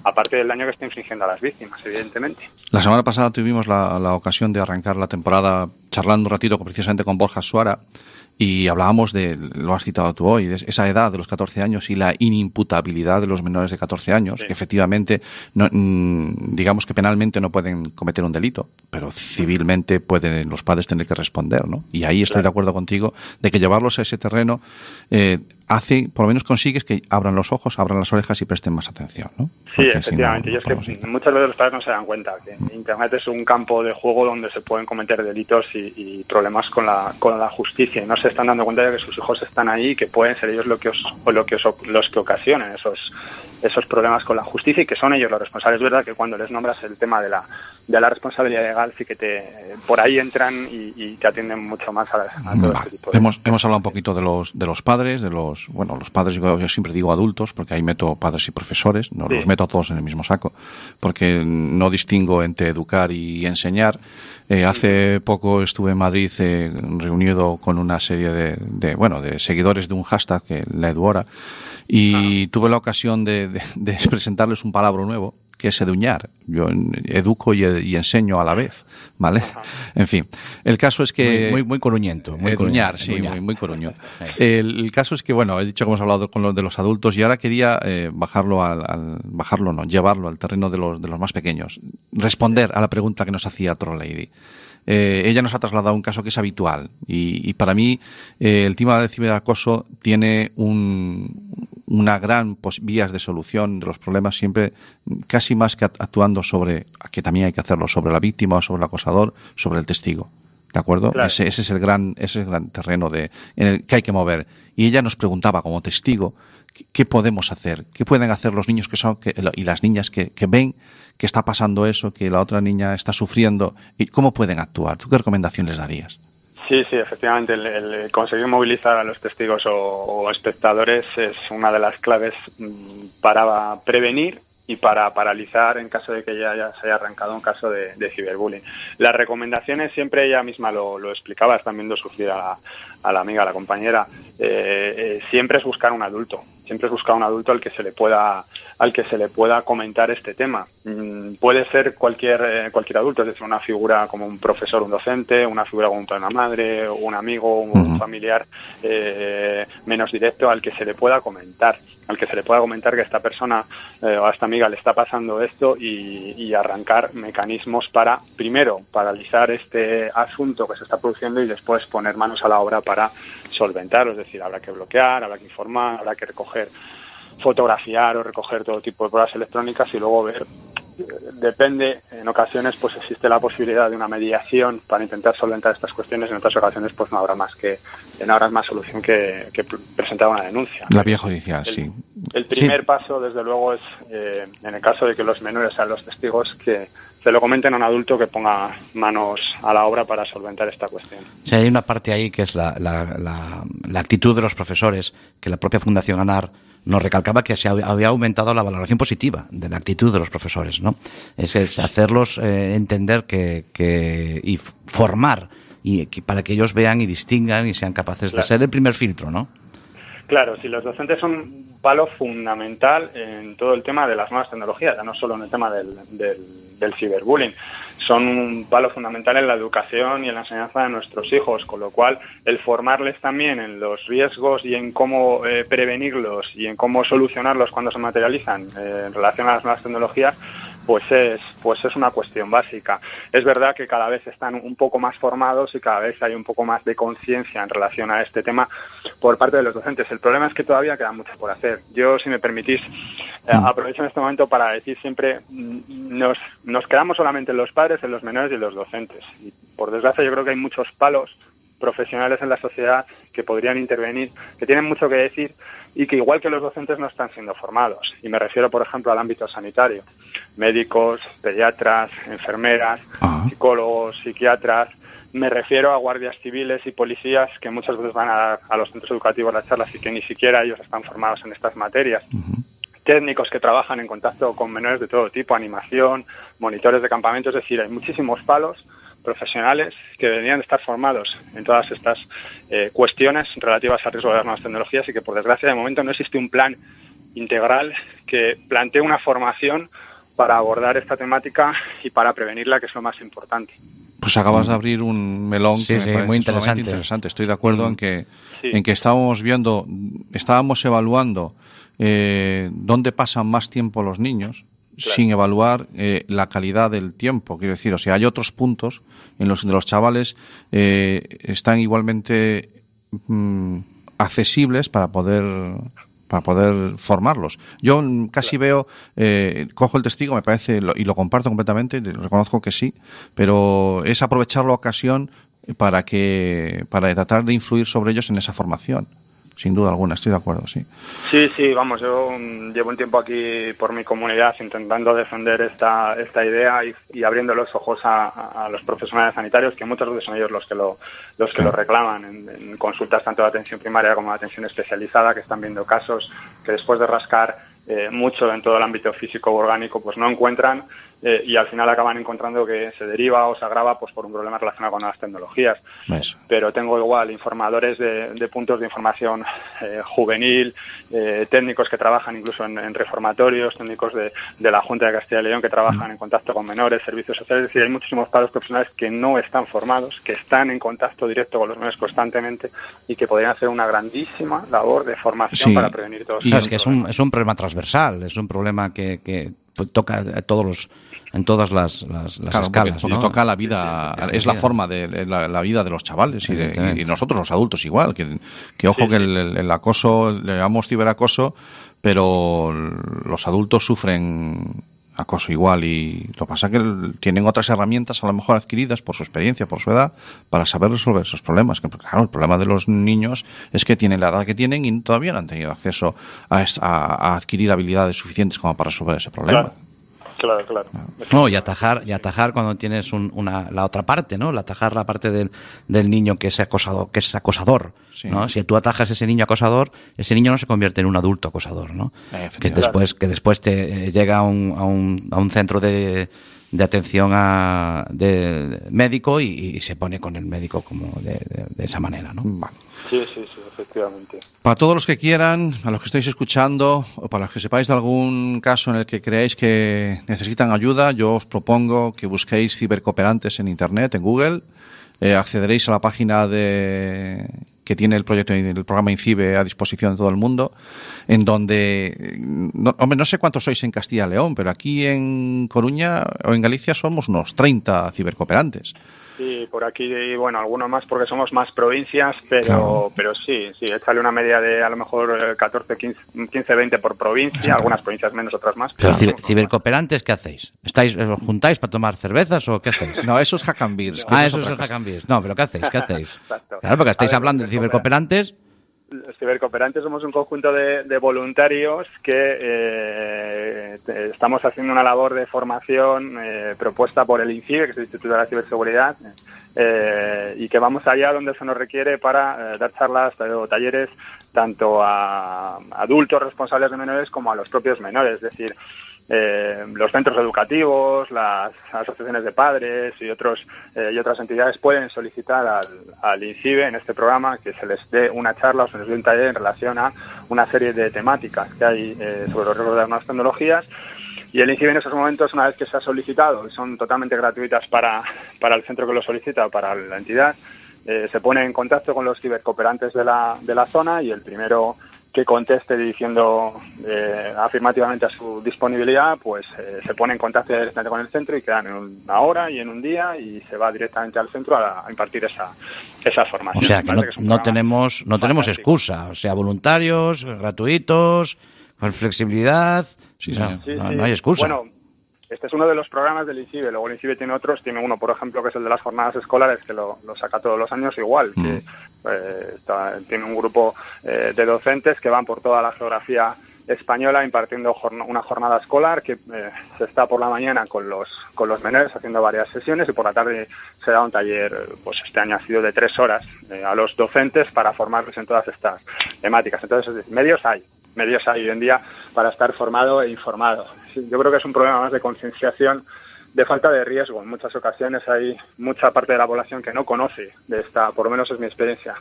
Aparte del daño que está infligiendo a las víctimas, evidentemente. La semana pasada tuvimos la, la ocasión de arrancar la temporada charlando un ratito precisamente con Borja Suara y hablábamos de, lo has citado tú hoy, de esa edad de los 14 años y la inimputabilidad de los menores de 14 años, Sí. que efectivamente, no, mm, digamos que penalmente no pueden cometer un delito, pero civilmente pueden los padres tener que responder, ¿no? Y ahí estoy Claro. de acuerdo contigo de que llevarlos a ese terreno eh, hace, por lo menos consigues que abran los ojos, abran las orejas y presten más atención, ¿no? Sí, Porque si no, efectivamente. no es que muchas veces los padres no se dan cuenta que Internet es un campo de juego donde se pueden cometer delitos y, y problemas con la, con la justicia. Y no se están dando cuenta de que sus hijos están ahí y que pueden ser ellos lo que os, o lo que os, los que ocasionen esos, esos problemas con la justicia y que son ellos los responsables. Es verdad que cuando les nombras el tema de la, de la responsabilidad legal, sí que te por ahí entran y, y te atienden mucho más a, a todo este tipo de Hemos, hemos hablado un poquito de los, de los padres, de los, bueno, los padres, yo, yo siempre digo adultos, porque ahí meto padres y profesores, no Sí. los meto a todos en el mismo saco, porque no distingo entre educar y enseñar. Eh, hace poco estuve en Madrid eh, reunido con una serie de, de, bueno, de seguidores de un hashtag, que la Eduora, y tuve la ocasión de, de- de presentarles un palabra nuevo, que es eduñar. Yo educo y, y enseño a la vez, ¿vale? En fin, el caso es que... Muy, muy, muy coruñento. Muy Eduñar, coruñento, sí, eduñar. muy, muy coruño. El, el caso es que, bueno, he dicho que hemos hablado con los de los adultos y ahora quería eh, bajarlo al, al- bajarlo, no, llevarlo al terreno de los, de los más pequeños. Responder a la pregunta que nos hacía Troll Lady. Eh, ella nos ha trasladado un caso que es habitual y, y para mí eh, el tema del ciberacoso tiene un, una gran pos- vías de solución de los problemas siempre casi más que act- actuando sobre que también hay que hacerlo sobre la víctima o sobre el acosador sobre el testigo ¿De acuerdo? Claro. Ese, ese es el gran, ese es el gran terreno de, en el que hay que mover. Y ella nos preguntaba como testigo qué, podemos hacer, qué pueden hacer los niños que son que, y las niñas que, que ven que está pasando eso, que la otra niña está sufriendo y cómo pueden actuar. ¿Tú qué recomendaciones darías? Sí, sí, efectivamente, el, conseguir movilizar a los testigos o, o espectadores es una de las claves mm, para prevenir y para paralizar en caso de que ya, ya se haya arrancado un caso de, de ciberbullying. Las recomendaciones, siempre ella misma lo, lo explicaba, están viendo sufrir a la, a la amiga, a la compañera, eh, eh, siempre es buscar un adulto, siempre es buscar un adulto al que se le pueda al que se le pueda comentar este tema. Mm, puede ser cualquier eh, cualquier adulto, es decir, una figura como un profesor, un docente, una figura como una madre, un amigo, un, familiar menos directo al que se le pueda comentar al que se le pueda comentar que a esta persona eh, o a esta amiga le está pasando esto y, y arrancar mecanismos para, primero, paralizar este asunto que se está produciendo y después poner manos a la obra para solventarlo. Es decir, habrá que bloquear, habrá que informar, habrá que recoger, fotografiar o recoger todo tipo de pruebas electrónicas y luego ver depende, en ocasiones pues existe la posibilidad de una mediación para intentar solventar estas cuestiones, en otras ocasiones pues no habrá más que no habrá más solución que, que pr- presentar una denuncia. La vía judicial, El- sí. El Sí. primer paso, desde luego, es eh, en el caso de que los menores sean los testigos, que se lo comenten a un adulto que ponga manos a la obra para solventar esta cuestión. Sea, hay una parte ahí que es la, la- la- la actitud de los profesores, que la propia Fundación ANAR nos recalcaba que se hab- había aumentado la valoración positiva de la actitud de los profesores, ¿no? Es, es hacerlos eh, entender que, que- y formar y que- para que ellos vean y distingan y sean capaces de ser el primer filtro, ¿no? Claro, si los docentes son palo fundamental en todo el tema de las nuevas tecnologías, ya no solo en el tema del, del, del ciberbullying. Son un palo fundamental en la educación y en la enseñanza de nuestros hijos, con lo cual el formarles también en los riesgos y en cómo eh, prevenirlos y en cómo solucionarlos cuando se materializan eh, en relación a las nuevas tecnologías, pues es, pues es una cuestión básica. Es verdad que cada vez están un poco más formados y cada vez hay un poco más de conciencia en relación a este tema por parte de los docentes. El problema es que todavía queda mucho por hacer. Yo, si me permitís, eh, aprovecho en este momento para decir siempre, mm, nos, nos quedamos solamente en los padres, en los menores y en los docentes. Y por desgracia yo creo que hay muchos palos profesionales en la sociedad que podrían intervenir, que tienen mucho que decir y que igual que los docentes no están siendo formados. Y me refiero, por ejemplo, al ámbito sanitario. Médicos, pediatras, enfermeras, psicólogos, psiquiatras. Me refiero a guardias civiles y policías que muchas veces van a, a los centros educativos a las charlas y que ni siquiera ellos están formados en estas materias. Técnicos que trabajan en contacto con menores de todo tipo, animación, monitores de campamento, es decir, hay muchísimos palos profesionales que deberían estar formados en todas estas eh, cuestiones relativas al riesgo de las nuevas tecnologías y que por desgracia de momento no existe un plan integral que plantee una formación para abordar esta temática y para prevenirla, que es lo más importante. Pues acabas de abrir un melón Sí, que sí, muy interesante. interesante. Estoy de acuerdo en que Sí. en que estábamos viendo, estábamos evaluando eh, dónde pasan más tiempo los niños sin evaluar eh, la calidad del tiempo. Quiero decir, o sea, hay otros puntos en los que los chavales eh, están igualmente mm, accesibles para poder para poder formarlos. Yo casi veo, eh, cojo el testigo, me parece, lo- y lo comparto completamente, reconozco que sí, pero es aprovechar la ocasión para que para tratar de influir sobre ellos en esa formación. Sin duda alguna, estoy de acuerdo, sí. Sí, sí, vamos, yo mm, llevo un tiempo aquí por mi comunidad intentando defender esta, esta idea y, y abriendo los ojos a, los profesionales sanitarios, que muchas veces son ellos los que lo, los que lo reclaman en, en consultas tanto de atención primaria como de atención especializada, que están viendo casos que después de rascar eh, mucho en todo el ámbito físico o orgánico, pues no encuentran eh, y al final acaban encontrando que se deriva o se agrava pues por un problema relacionado con las tecnologías. Pero tengo igual informadores de, de puntos de información eh, juvenil, eh, técnicos que trabajan incluso en, en reformatorios, técnicos de, de la Junta de Castilla y León que trabajan en contacto con menores, servicios sociales, es decir, hay muchísimos padres profesionales que no están formados, que están en contacto directo con los menores constantemente y que podrían hacer una grandísima labor de formación Sí. para prevenir todos Y- es que es un, es un problema transversal, es un problema que, que toca a todos los, en todas las, las, las Claro, porque- escalas. porque ¿no? toca la vida, es la vida. forma de, de la, la vida de los chavales y, de- y nosotros los adultos igual, que, que ojo que el, el- el acoso, le llamamos ciberacoso, pero los adultos sufren acoso igual y lo que pasa es que tienen otras herramientas a lo mejor adquiridas por su experiencia, por su edad, para saber resolver esos problemas. Que, claro, el problema de los niños es que tienen la edad que tienen y todavía no han tenido acceso a, est- a- a adquirir habilidades suficientes como para resolver ese problema. Claro, claro, claro. No, y atajar, y atajar cuando tienes un- una, la otra parte, ¿no? El atajar la parte del, del niño que es acosador, que es acosador, Sí. ¿no? Si tú atajas a ese niño acosador, ese niño no se convierte en un adulto acosador, ¿no? Eh, Que después, que después te eh, llega a un, a un, a un centro de, de atención a, de, médico y, y se pone con el médico como de, de- de esa manera, ¿no? Vale. Sí, sí, sí, efectivamente. Para todos los que quieran, a los que estáis escuchando, o para los que sepáis de algún caso en el que creáis que necesitan ayuda, yo os propongo que busquéis cibercooperantes en Internet, en Google. Eh, accederéis a la página de, que tiene el proyecto, el programa INCIBE a disposición de todo el mundo, en donde, eh, no, hombre, no sé cuántos sois en Castilla y León, pero aquí en Coruña o en Galicia somos unos 30 cibercooperantes. Sí, por aquí, bueno, alguno más porque somos más provincias, pero Claro. pero sí, sí, échale una media de a lo mejor eh, 14, 15, 15 20 por provincia, algunas provincias menos, otras más. Pero ciber- cibercooperantes, ¿qué hacéis? ¿Estáis, os juntáis para tomar cervezas o qué hacéis? No, eso es Hack and Beers, que ah, eso es hack and beers. No, pero ¿qué hacéis? ¿Qué hacéis? Exacto. Claro, porque estáis ver, hablando de cibercooperantes. Los cibercooperantes somos un conjunto de, voluntarios que eh, te- estamos haciendo una labor de formación eh, propuesta por el INCIBE, que es el Instituto de la Ciberseguridad, eh, y que vamos allá donde se nos requiere para eh, dar charlas eh, o talleres tanto a adultos responsables de menores como a los propios menores. Es decir, eh, los centros educativos, las asociaciones de padres y otros eh, y otras entidades pueden solicitar al, INCIBE en este programa que se les dé una charla o se les dé un taller en relación a una serie de temáticas que hay eh, sobre los riesgos de las nuevas tecnologías. Y el INCIBE en esos momentos, una vez que se ha solicitado, y son totalmente gratuitas para, para el centro que lo solicita o para la entidad, se pone en contacto con los cibercooperantes de la, de la zona y el primero que conteste diciendo eh, afirmativamente a su disponibilidad, pues eh, se pone en contacto directamente con el centro y quedan en una hora y en un día y se va directamente al centro a, a impartir esa, esa formación. O sea que no, tenemos no tenemos excusa, o sea, voluntarios, gratuitos, con flexibilidad, Sí, no, sí. no hay excusa. Bueno, este es uno de los programas del INCIBE, luego el INCIBE tiene otros, tiene uno, por ejemplo, que es el de las jornadas escolares, que lo, lo saca todos los años igual, Mm. que eh, está- tiene un grupo eh, de docentes que van por toda la geografía española impartiendo una jornada escolar que eh, se está por la mañana con los con los menores haciendo varias sesiones y por la tarde se da un taller, eh, pues este año ha sido de tres horas eh, a los docentes para formarles en todas estas temáticas. Entonces, medios hay, medios hay hoy en día para estar formado e informado. Yo creo que es un problema más de concienciación de falta de riesgo. En muchas ocasiones hay mucha parte de la población que no conoce de esta, por lo menos es mi experiencia,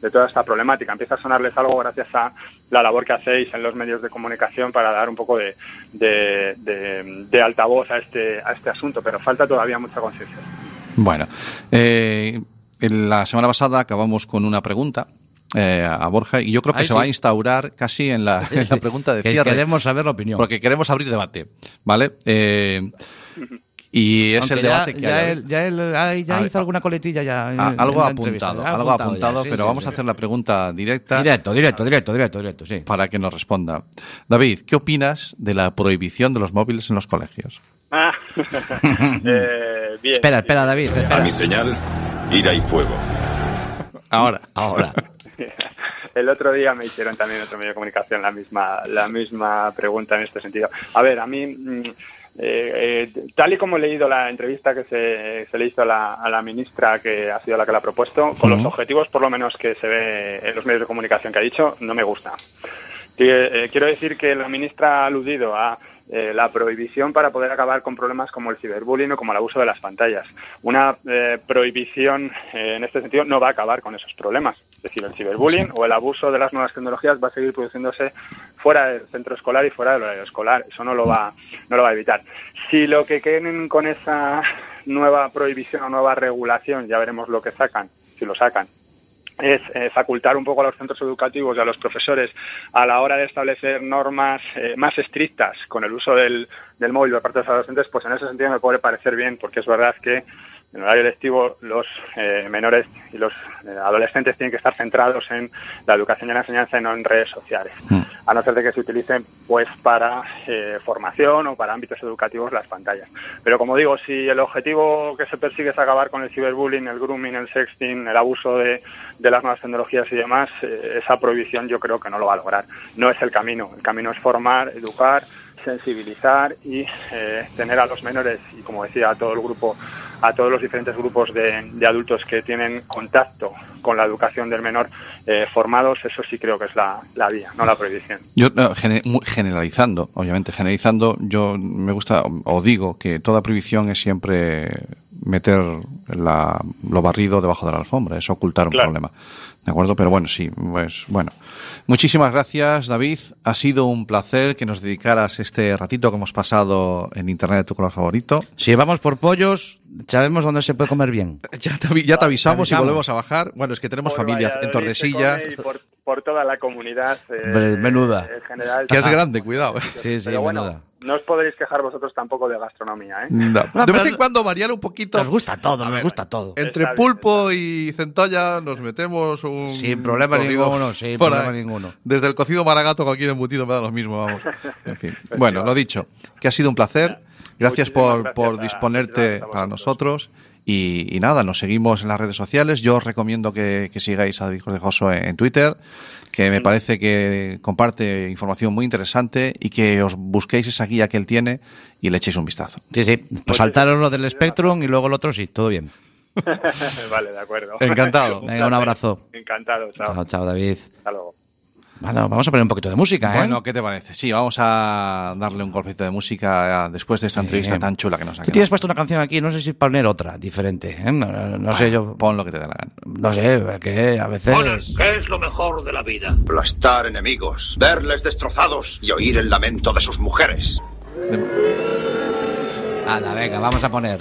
de toda esta problemática. Empieza a sonarles algo gracias a la labor que hacéis en los medios de comunicación para dar un poco de, de, de- altavoz a este, a este asunto, pero falta todavía mucha conciencia. Bueno, eh, la semana pasada acabamos con una pregunta eh, a Borja y yo creo que Ay, se va a sí. instaurar casi en la, en la pregunta de Que cierre. queremos saber la opinión. Porque queremos abrir debate, ¿vale? Eh, y es Aunque el ya- debate que ya hay. él, ya él- ay, ya A ver, hizo alguna coletilla ya. en- Ah, en algo entrevista. apuntado, algo ya, apuntado, sí, pero sí, vamos sí. a hacer la pregunta directa Directo, directo, directo, directo, directo, sí. para que nos responda. David, ¿qué opinas de la prohibición de los móviles en los colegios? Ah, eh, bien. Espera, espera, David, A espera. mi señal, ira y fuego. Ahora. Ahora. El otro día me hicieron también otro medio de comunicación la misma, la misma pregunta en este sentido. A ver, a mí, mm, eh, eh, tal y como he leído la entrevista que se, se le hizo a la, a la ministra, que ha sido la que la ha propuesto, con los objetivos por lo menos que se ve en los medios de comunicación que ha dicho, no me gusta. Eh, quiero decir que la ministra ha aludido a eh, la prohibición para poder acabar con problemas como el ciberbullying o como el abuso de las pantallas. Una eh, prohibición eh, en este sentido no va a acabar con esos problemas. Es decir, el ciberbullying o el abuso de las nuevas tecnologías va a seguir produciéndose fuera del centro escolar y fuera del horario escolar. Eso no lo va, no lo va a evitar. Si lo que quieren con esa nueva prohibición o nueva regulación, ya veremos lo que sacan, si lo sacan, es eh, facultar un poco a los centros educativos y a los profesores a la hora de establecer normas eh, más estrictas con el uso del, del móvil por parte de los adolescentes, pues en ese sentido me puede parecer bien, porque es verdad que en horario lectivo los eh, menores y los eh, adolescentes tienen que estar centrados en la educación y la enseñanza y no en redes sociales, a no ser de que se utilicen pues para eh, formación o para ámbitos educativos las pantallas. Pero como digo, si el objetivo que se persigue es acabar con el ciberbullying, el grooming, el sexting, el abuso de, de las nuevas tecnologías y demás, esa prohibición yo creo que no lo va a lograr. No es el camino. El camino es formar, educar, sensibilizar y tener a los menores y, como decía, a todo el grupo, a todos los diferentes grupos de, de adultos que tienen contacto con la educación del menor eh, formados, eso sí creo que es la, la vía, no la prohibición. Yo, generalizando, obviamente, generalizando, yo me gusta o, o digo que toda prohibición es siempre meter la- lo barrido debajo de la alfombra, es ocultar un Claro. problema. ¿De acuerdo? Pero bueno, sí, pues bueno. Muchísimas gracias, David. Ha sido un placer que nos dedicaras este ratito que hemos pasado en Internet de tu color favorito. Si vamos por pollos, sabemos dónde se puede comer bien. Ya te, avi- ya te avisamos y avisamos. volvemos a bajar. Bueno, es que tenemos Por familia en Tordesillas, come y por, por toda la comunidad. eh, menuda. En general. que es grande, cuidado. ¿eh? Sí, sí, Pero bueno, menuda. no os podréis quejar vosotros tampoco de gastronomía, ¿eh? No. De vez en cuando variar un poquito. Nos gusta todo, nos gusta todo. Entre pulpo y centolla nos metemos un. Sin problema ninguno, sin problema ahí. ninguno. Desde el cocido maragato, cualquier embutido me da lo mismo, vamos. En fin. Bueno, lo dicho, que ha sido un placer. Gracias Muchísimas por, gracias por a- disponerte para vosotros. nosotros. Y, y nada, nos seguimos en las redes sociales. Yo os recomiendo que, que sigáis a David Cortejoso en, en Twitter, que me parece que comparte información muy interesante y que os busquéis esa guía que él tiene y le echéis un vistazo. Sí, sí. Pues saltaros lo del Spectrum y luego el otro sí, todo bien. vale, de acuerdo. Encantado. Venga, un abrazo. Encantado, chao. Chao, chao, David. Hasta luego. Bueno, vamos a poner un poquito de música, ¿eh? Bueno, ¿qué te parece? Sí, vamos a darle un golpecito de música después de esta Sí. entrevista tan chula que nos ha Tú quedado. tienes puesto una canción aquí, no sé si poner otra, diferente. ¿eh? No, no- no sé, yo. Pon lo que te dé la gana. No sé, que a veces. ¿qué es lo mejor de la vida? Aplastar enemigos, verles destrozados y oír el lamento de sus mujeres. Anda, venga, vamos a poner.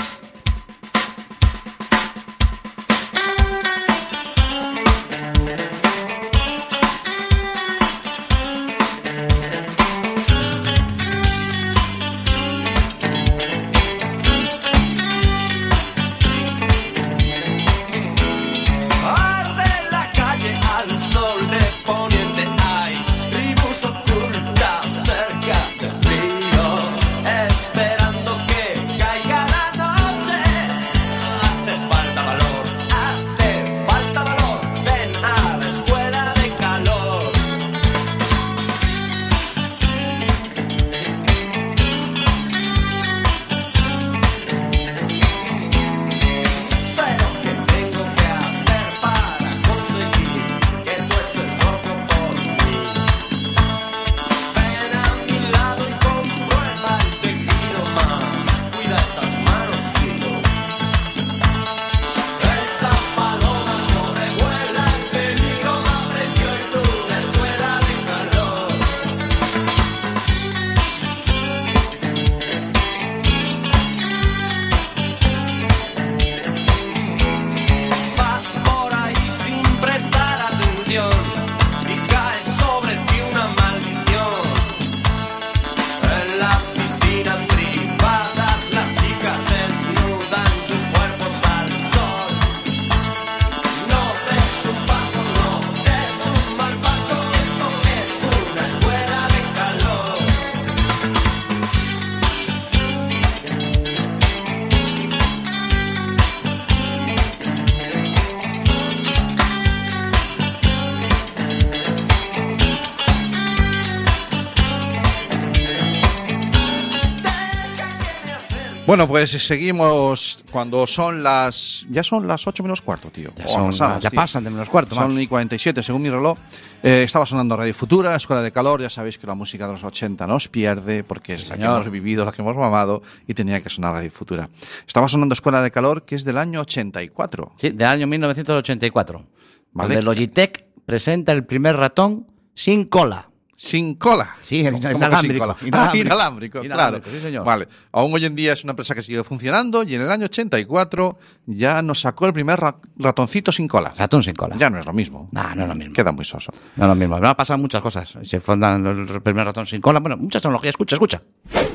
Bueno, pues seguimos cuando son las... Ya son las 8 menos cuarto, tío. Ya, son- ya tío. pasan de menos cuarto, Son y 47 según mi reloj. Eh, estaba sonando Radio Futura, Escuela de Calor. Ya sabéis que la música de los 80 nos pierde porque es la que hemos vivido, la que hemos mamado y tenía que sonar Radio Futura. Estaba sonando Escuela de Calor, que es del año 84. Sí, del año 1984. Vale. Donde Logitech presenta el primer ratón sin cola. Sin cola. Sí, ¿Cómo que sin inalámbrico. cola? Ah, Inalámbrico. inalámbrico, claro. Inalámbrico, sí, señor. Vale. Aún hoy en día es una empresa que sigue funcionando y en el año 84 ya nos sacó el primer ra- ratoncito sin cola. Ratón sin cola. Ya no es lo mismo. No, no es lo mismo. Queda muy soso. No es lo mismo. Me han pasado muchas cosas. Se fundan el primer ratón sin cola. Bueno, muchas tecnologías. Escucha, escucha.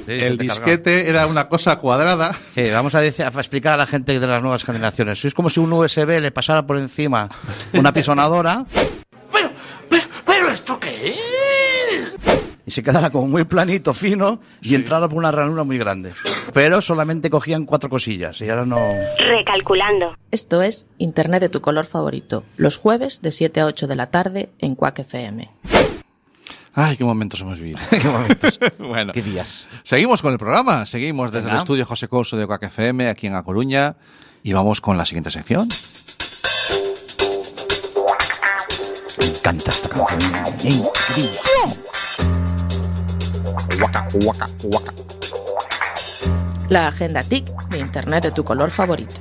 el disquete era una cosa cuadrada. Sí, vamos a, decir- a explicar a la gente de las nuevas generaciones. Es como si un USB le pasara por encima una pisonadora Pero, pero, pero ¿esto qué es? Y se quedara como muy planito, fino y entrara por una ranura muy grande. Pero solamente cogían cuatro cosillas y ahora no. Recalculando. Esto es Internet de tu color favorito, los jueves de 7 a 8 de la tarde en Quack FM. Ay, qué momentos hemos vivido. ¿Qué momentos? bueno, ¿Qué días? seguimos con el programa. Seguimos desde Venga. el estudio José Couso de Quack FM aquí en A Coruña y vamos con la siguiente sección. Me encanta esta canción. Increíble. La agenda TIC de Internet de tu color favorito.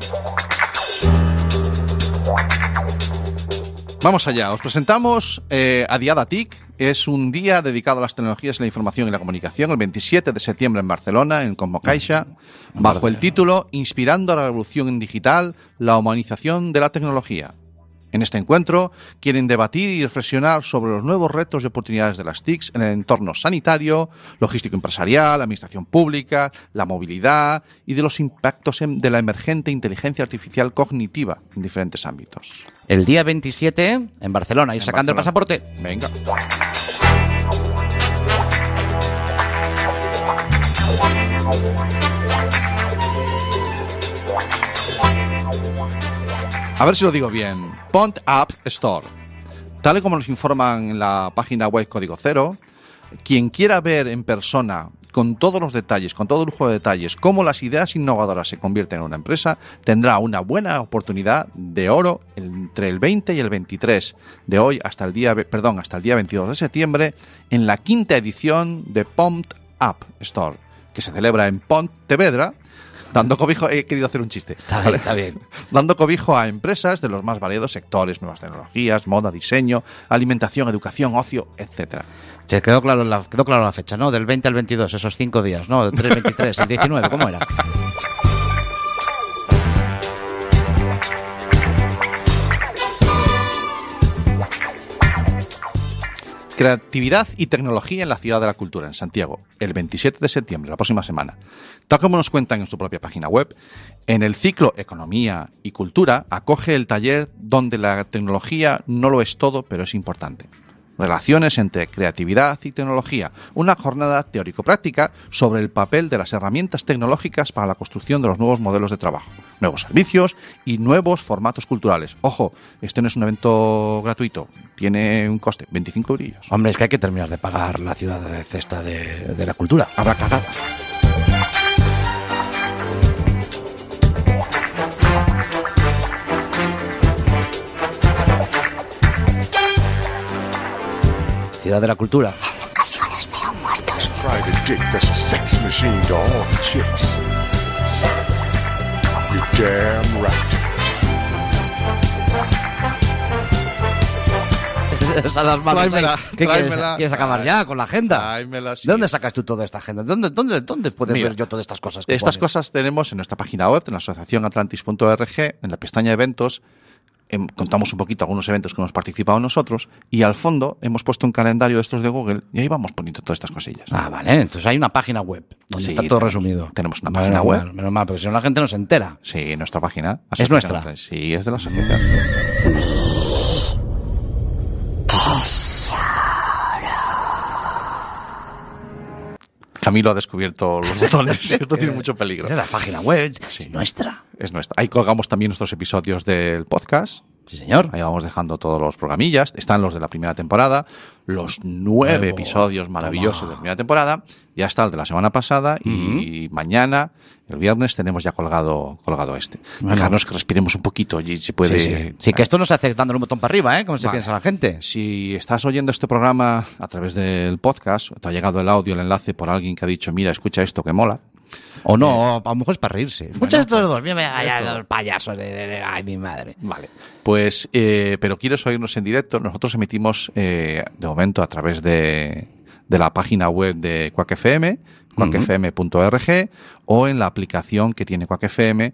Vamos allá, os presentamos eh, a Diada TIC. Es un día dedicado a las tecnologías, la información y la comunicación, el 27 de septiembre en Barcelona, en Como Caixa, bajo el título Inspirando a la revolución digital, la humanización de la tecnología. En este encuentro quieren debatir y reflexionar sobre los nuevos retos y oportunidades de las TICs en el entorno sanitario, logístico empresarial, administración pública, la movilidad y de los impactos de la emergente inteligencia artificial cognitiva en diferentes ámbitos. El día 27 en Barcelona, ir En sacando Barcelona. el pasaporte. Venga. A ver si lo digo bien. Pont App Store. Tal y como nos informan en la página web Código Cero, quien quiera ver en persona con todos los detalles, con todo el lujo de detalles, cómo las ideas innovadoras se convierten en una empresa, tendrá una buena oportunidad de oro entre el 20 y el 23 de hoy hasta el día, perdón, hasta el día 22 de septiembre en la quinta edición de Pumped Up Store, que se celebra en Pontevedra, dando cobijo, he querido hacer un chiste. Está bien, ¿vale? está bien. dando cobijo a empresas de los más variados sectores, nuevas tecnologías, moda, diseño, alimentación, educación, ocio, etcétera. Se quedó claro la, quedó claro la fecha, ¿no? Del 20 al 22, esos cinco días, ¿no? Del 3, 23, el 19, ¿cómo era? Creatividad y tecnología en la Ciudad de la Cultura, en Santiago, el 27 de septiembre, la próxima semana. Tal como nos cuentan en su propia página web, en el ciclo Economía y Cultura acoge el taller donde la tecnología no lo es todo, pero es importante. Relaciones entre creatividad y tecnología, una jornada teórico-práctica sobre el papel de las herramientas tecnológicas para la construcción de los nuevos modelos de trabajo, nuevos servicios y nuevos formatos culturales. Ojo, este no es un evento gratuito, tiene un coste, 25 eurillos. Hombre, es que hay que terminar de pagar la ciudad de cesta de, de la cultura. Habrá cagada. Ciudad de la cultura. Chicks. You're damn right. Esas las manos. Tráemela, ¿Qué quieres, quieres acabar ya con la agenda? Tráemela, sí. ¿De dónde sacas tú toda esta agenda? ¿Dónde, dónde, dónde puedes Mira, ver yo todas estas cosas? que Estas pones? cosas tenemos en nuestra página web, en la asociación atlantis.org, en la pestaña eventos. Em, contamos un poquito algunos eventos que hemos participado nosotros y al fondo hemos puesto un calendario de estos de Google y ahí vamos poniendo todas estas cosillas. Ah, vale. Entonces hay una página web donde Sí, está todo tenemos- resumido. tenemos una Menos página mal, web. Menos mal, porque si no la gente no se entera. Sí, nuestra página. ¿Es nuestra? Sí, es de la asociación. Camilo ha descubierto los botones. Esto tiene mucho peligro. Es la página web. Es nuestra. Es nuestra. Ahí colgamos también nuestros episodios del podcast. Sí, señor. Ahí vamos dejando todos los programillas. Están los de la primera temporada, los nueve Nuevo. episodios maravillosos Toma. de la primera temporada. Ya está el de la semana pasada y mañana, el viernes, tenemos ya colgado, colgado este. Bueno. Dejarnos que respiremos un poquito y se puede. Sí, sí. Sí, que esto no se hace dándole un botón para arriba, ¿eh? Como se Vale. piensa la gente. Si estás oyendo este programa a través del podcast, te ha llegado el audio, el enlace por alguien que ha dicho, mira, escucha esto que mola. O no, a lo mejor es para reírse. Dos. Mira, mira, Esto. ya, los payasos. de- de- de- ay, mi madre. Vale. Pues, eh, pero quieres oírnos en directo, nosotros emitimos eh, de momento a través de, de la página web de Quack FM, quackfm.org, o en la aplicación que tiene Quack FM,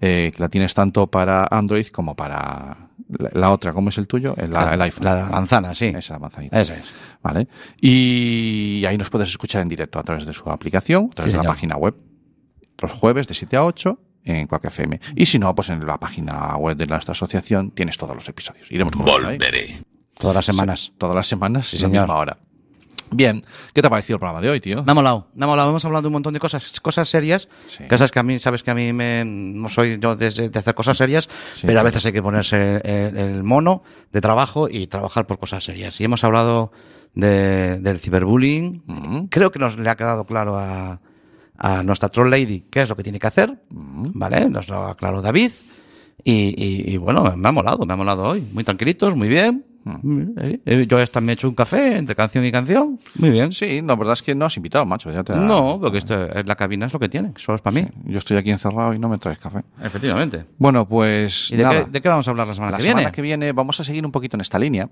eh, que la tienes tanto para Android como para la, la otra. ¿Cómo es el tuyo? El, la- el iPhone. La manzana, sí. Esa manzanita. Esa es. Vale. Y ahí nos puedes escuchar en directo a través de su aplicación, a través Sí, de la página web, los jueves de 7 a 8 en Quack FM. Y si no, pues en la página web de nuestra asociación tienes todos los episodios. Iremos. Volveré. Todas las semanas. Sí, todas las semanas, Sí, a la misma hora. Bien, ¿qué te ha parecido el programa de hoy, tío? Me ha molado, me ha molado. Hemos hablado de un montón de cosas, cosas serias. Sí. Cosas que a mí, sabes que a mí me, no soy yo de, de hacer cosas serias, Sí, pero a veces hay que ponerse el, el mono de trabajo y trabajar por cosas serias. Y hemos hablado de, del ciberbullying. Ujú. Creo que nos le ha quedado claro a, a nuestra troll lady qué es lo que tiene que hacer. ¿Vale? Nos lo ha aclarado David. Y, y- y bueno, me ha molado, me ha molado hoy. Muy tranquilitos, muy bien. Yo hasta me he hecho un café entre canción y canción. Muy bien. Sí, la verdad es que no has invitado, macho. Ya te da- No, porque esto, es- la cabina es lo que tiene, solo es para mí. Yo estoy aquí encerrado y no me traes café. Efectivamente. Bueno, pues. ¿Y de nada. qué, de qué vamos a hablar la semana la que semana viene? que viene vamos a seguir un poquito en esta línea.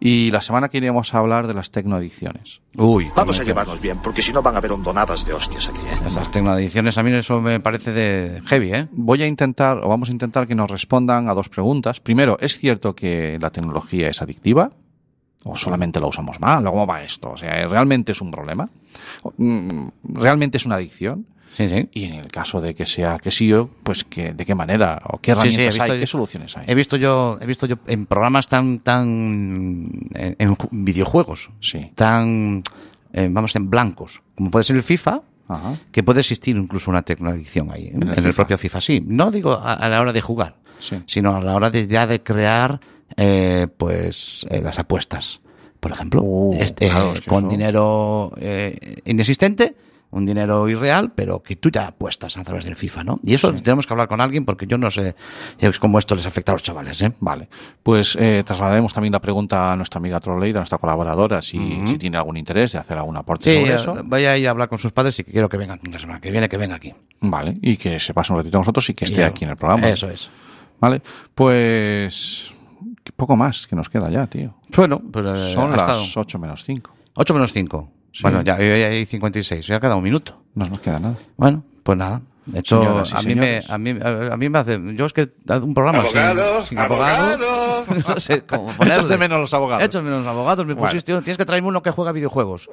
Y la semana que viene vamos a hablar de las tecnoadicciones. Uy, Vamos a llevarnos bien, porque si no van a haber hondonadas de hostias aquí, ¿eh? Esas tecnoediciones a mí eso me parece de heavy, ¿eh? Voy a intentar, o vamos a intentar que nos respondan a dos preguntas. Primero, ¿es cierto que la tecnología es adictiva? ¿O solamente la usamos mal? ¿O cómo va esto? O sea, ¿realmente es un problema? ¿O, mm, ¿Realmente es una adicción? Sí, sí. Y en el caso de que sea que sí, pues que, ¿de qué manera? ¿O qué sí, herramientas hay? yo- ¿Qué soluciones hay? He visto yo, he visto yo en programas tan, tan, en, en ju- videojuegos, Sí. tan, eh, vamos, en blancos, como puede ser el FIFA, Ajá. que puede existir incluso una tecnoadicción ahí, ¿eh? en, el el, FIFA. propio FIFA, sí. No digo a, a la hora de jugar, Sí. sino a la hora de ya de crear, eh, pues, eh, las apuestas. Por ejemplo, Uh, este, claro, es que con eso- dinero eh, inexistente, un dinero irreal, pero que tú ya apuestas a través del FIFA, ¿no? Y eso tenemos que hablar con alguien porque yo no sé cómo esto les afecta a los chavales, ¿eh? Vale, pues eh, trasladaremos también la pregunta a nuestra amiga Trolley, a nuestra colaboradora, si, tiene algún interés de hacer algún aporte Sí, sobre eh, eso. voy a ir a hablar con sus padres y quiero que vengan la semana que viene, que venga aquí. Vale, y que se pase un ratito con nosotros y que esté aquí en el programa. Eso es. Vale, pues que poco más que nos queda ya, tío. Bueno, pues eh, Son las estado 8 menos 5. 8 menos 5. Sí. Bueno, ya hay 56, ya queda un minuto. No nos queda nada. Bueno, pues nada. De hecho, Señoras y a mí, me, señores. a, mí, a, a mí me hace. Yo es que un programa sin- Abogado, sin, abogado. no sé cómo ponerle. Echas de menos los abogados. Echas de menos los abogados. Me Bueno. pusiste, tienes que traerme uno que juega videojuegos.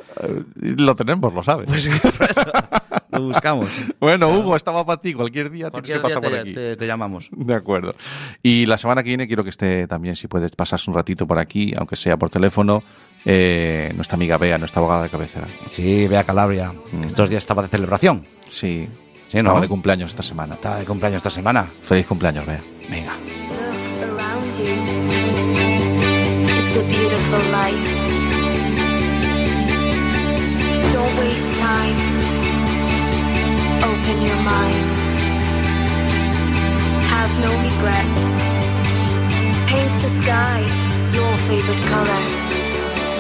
Lo tenemos, lo sabes. Pues lo buscamos. Bueno, Hugo, estaba para ti. Cualquier día Cualquier tienes que día pasar por te, aquí. te- te llamamos. De acuerdo. Y la semana que viene quiero que esté también, si puedes pasarse un ratito por aquí, aunque sea por teléfono, eh, nuestra amiga Bea, nuestra abogada de cabecera. Sí, Bea Calabria. Estos días estaba de celebración. Sí. Sí, Estaba ¿no? de cumpleaños esta semana. Estaba de cumpleaños esta semana. Feliz cumpleaños, Bea. Venga. Look around you. It's a beautiful life. Don't waste time. Open your mind. Have no regrets. Paint the sky your favorite color.